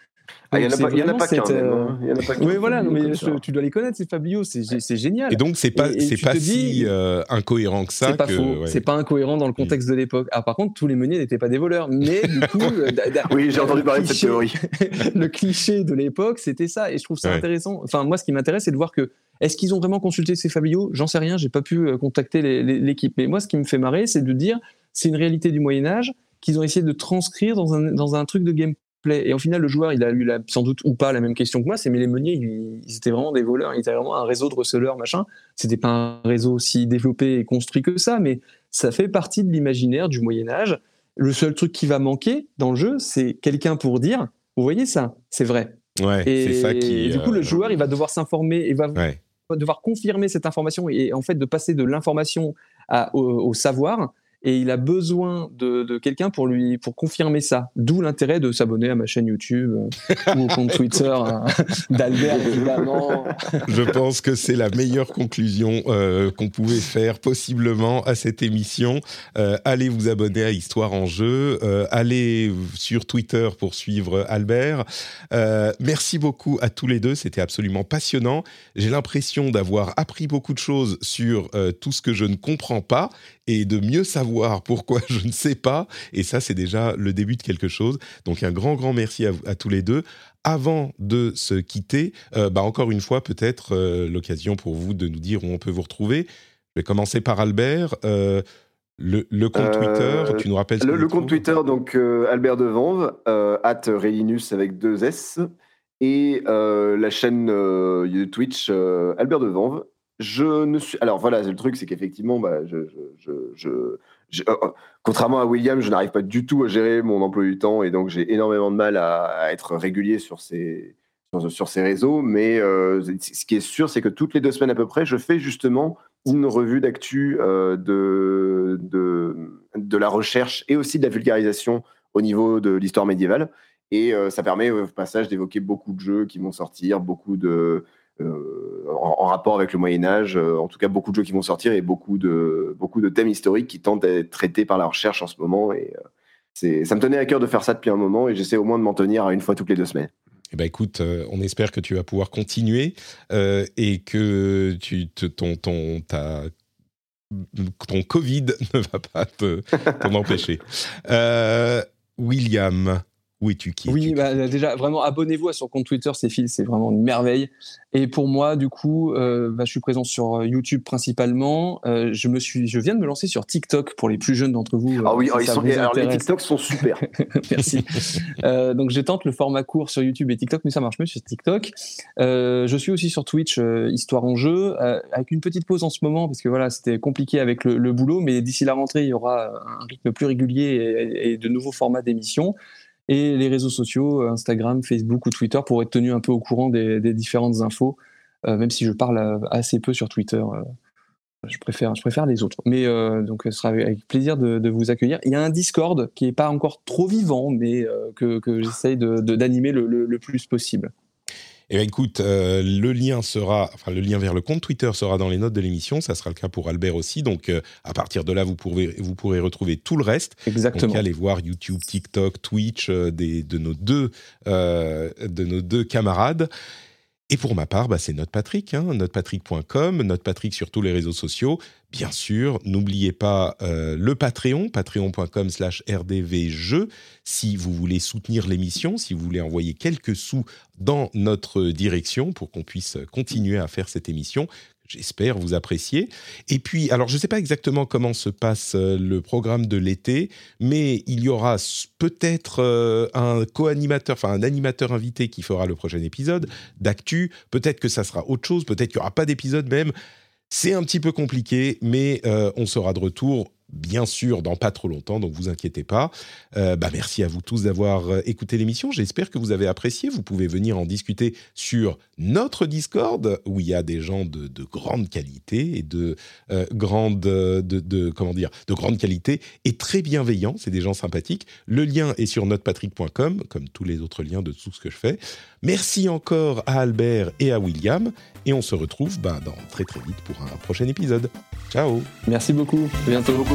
Ah, il y en a c'est pas, il y en a vraiment pas qu'un. cette, même, euh, hein. En a pas qu'un, Oui, voilà, Fabio, mais je- tu dois les connaître, ces Fabio, c'est c'est génial. Et donc, c'est pas, Et- et c'est pas si dis- euh, incohérent que ça. C'est pas que, faux, ouais. c'est pas incohérent dans le contexte de l'époque. Ah, par contre, tous les meuniers n'étaient pas des voleurs, mais du coup, euh, da- da- Oui, j'ai entendu parler de cette cliché- théorie. le cliché de l'époque, c'était ça, et je trouve ça Ouais. intéressant. Enfin, moi, ce qui m'intéresse, c'est de voir que est-ce qu'ils ont vraiment consulté ces Fabio J'en sais rien, j'ai pas pu euh, contacter l'équipe. Mais moi, ce qui me fait marrer, c'est de dire c'est une réalité du Moyen Âge qu'ils ont essayé de transcrire dans un, dans un truc de gameplay. Et au final, le joueur, il a eu la- sans doute ou pas la même question que moi. C'est mais les meuniers, ils, ils étaient vraiment des voleurs. Ils étaient vraiment un réseau de receleurs, machin. C'était pas un réseau si développé et construit que ça, mais ça fait partie de l'imaginaire du Moyen Âge. Le seul truc qui va manquer dans le jeu, c'est quelqu'un pour dire, vous voyez ça, c'est vrai. Ouais, Et ça qui. du coup, euh, le joueur, il va devoir s'informer et va Ouais. Devoir confirmer cette information et en fait de passer de l'information au savoir. Et il a besoin de, de quelqu'un pour lui pour confirmer ça. D'où l'intérêt de s'abonner à ma chaîne YouTube euh, ou au compte Twitter hein, d'Albert évidemment. Je pense que c'est la meilleure conclusion euh, qu'on pouvait faire possiblement à cette émission. Euh, allez vous abonner à Histoire en jeu. Euh, allez sur Twitter pour suivre Albert. Euh, merci beaucoup à tous les deux. C'était absolument passionnant. J'ai l'impression d'avoir appris beaucoup de choses sur euh, tout ce que je ne comprends pas et de mieux savoir pourquoi je ne sais pas. Et ça, c'est déjà le début de quelque chose. Donc un grand, grand merci à, tous les deux. Avant de se quitter, euh, bah encore une fois, peut-être euh, l'occasion pour vous de nous dire où on peut vous retrouver. Je vais commencer par Albert. Euh, le, le compte Euh, Twitter, tu nous rappelles ce Le, le compte Twitter, donc Albert Devanve, at Rélinus avec deux S, et euh, la chaîne euh, Twitch euh, Albert Devanve. Alors voilà, le truc, c'est qu'effectivement, bah, je- euh, contrairement à William, je n'arrive pas du tout à gérer mon emploi du temps et donc j'ai énormément de mal à, être régulier sur ces, réseaux. Mais euh, ce qui est sûr, c'est que toutes les deux semaines à peu près, je fais justement une revue d'actu euh, de, la recherche et aussi de la vulgarisation au niveau de l'histoire médiévale. Et euh, ça permet au passage d'évoquer beaucoup de jeux qui vont sortir, beaucoup de, en, en rapport avec le Moyen Âge, euh, en tout cas beaucoup de jeux qui vont sortir et beaucoup de, beaucoup de thèmes historiques qui tentent d'être traités par la recherche en ce moment. Et euh, ça me tenait à cœur de faire ça depuis un moment et j'essaie au moins de m'en tenir à une fois toutes les deux semaines. Eh ben écoute, euh, on espère que tu vas pouvoir continuer euh, et que ton, Covid ne va pas te- t'en empêcher. Euh, William, où es-tu? Qui Oui, bah, déjà, vraiment, abonnez-vous à son compte Twitter, c'est Phil, c'est vraiment une merveille. Et pour moi, du coup, euh, bah, je suis présent sur euh, YouTube principalement. Euh, je, me suis, je viens de me lancer sur TikTok pour les plus jeunes d'entre vous. Ah oui, si oh, ils sont- vous alors les. TikToks sont super. Merci. Euh, donc, je tente le format court sur YouTube et TikTok, mais ça marche mieux sur TikTok. Euh, je suis aussi sur Twitch, euh, Histoire en jeu, euh, avec une petite pause en ce moment, parce que voilà, c'était compliqué avec le, le boulot, mais d'ici la rentrée, il y aura un rythme plus régulier et, et de nouveaux formats d'émissions. Et les réseaux sociaux, Instagram, Facebook ou Twitter, pour être tenu un peu au courant des, différentes infos, euh, même si je parle euh, assez peu sur Twitter. euh, je préfère, je préfère les autres. Mais euh, donc, ce sera avec- plaisir de, de vous accueillir. Il y a un Discord qui est pas encore trop vivant, mais euh, que, j'essaye de, de- d'animer le- le plus possible. Eh bien, écoute, euh, le lien sera, enfin, le lien vers le compte Twitter sera dans les notes de l'émission. Ça sera le cas pour Albert aussi. Donc, euh, à partir de là, vous pourrez, vous pourrez retrouver tout le reste. Exactement. Donc, allez voir YouTube, TikTok, Twitch euh, des, de, nos deux, de nos deux camarades. Et pour ma part, bah, c'est NotePatrick, hein, notepatrick.com, NotePatrick sur tous les réseaux sociaux. Bien sûr, n'oubliez pas euh, le Patreon, patreon.com slash si vous voulez soutenir l'émission, si vous voulez envoyer quelques sous dans notre direction pour qu'on puisse continuer à faire cette émission. J'espère vous apprécier. Et puis, alors je ne sais pas exactement comment se passe euh, le programme de l'été, mais il y aura peut-être euh, un co-animateur, enfin un animateur invité qui fera le prochain épisode d'actu. Peut-être que ça sera autre chose, peut-être qu'il n'y aura pas d'épisode même. C'est un petit peu compliqué, mais euh, on sera de retour, bien sûr, dans pas trop longtemps, donc vous inquiétez pas. Euh, bah, merci à vous tous d'avoir euh, écouté l'émission. J'espère que vous avez apprécié. Vous pouvez venir en discuter sur notre Discord, où il y a des gens de, de grande qualité et de euh, grande, de, de- comment dire, de grande qualité et très bienveillants. C'est des gens sympathiques. Le lien est sur notepatrick.com, comme tous les autres liens de tout ce que je fais. Merci encore à Albert et à William, et on se retrouve bah, dans très très vite pour un prochain épisode. Ciao. Merci beaucoup. À bientôt. beaucoup,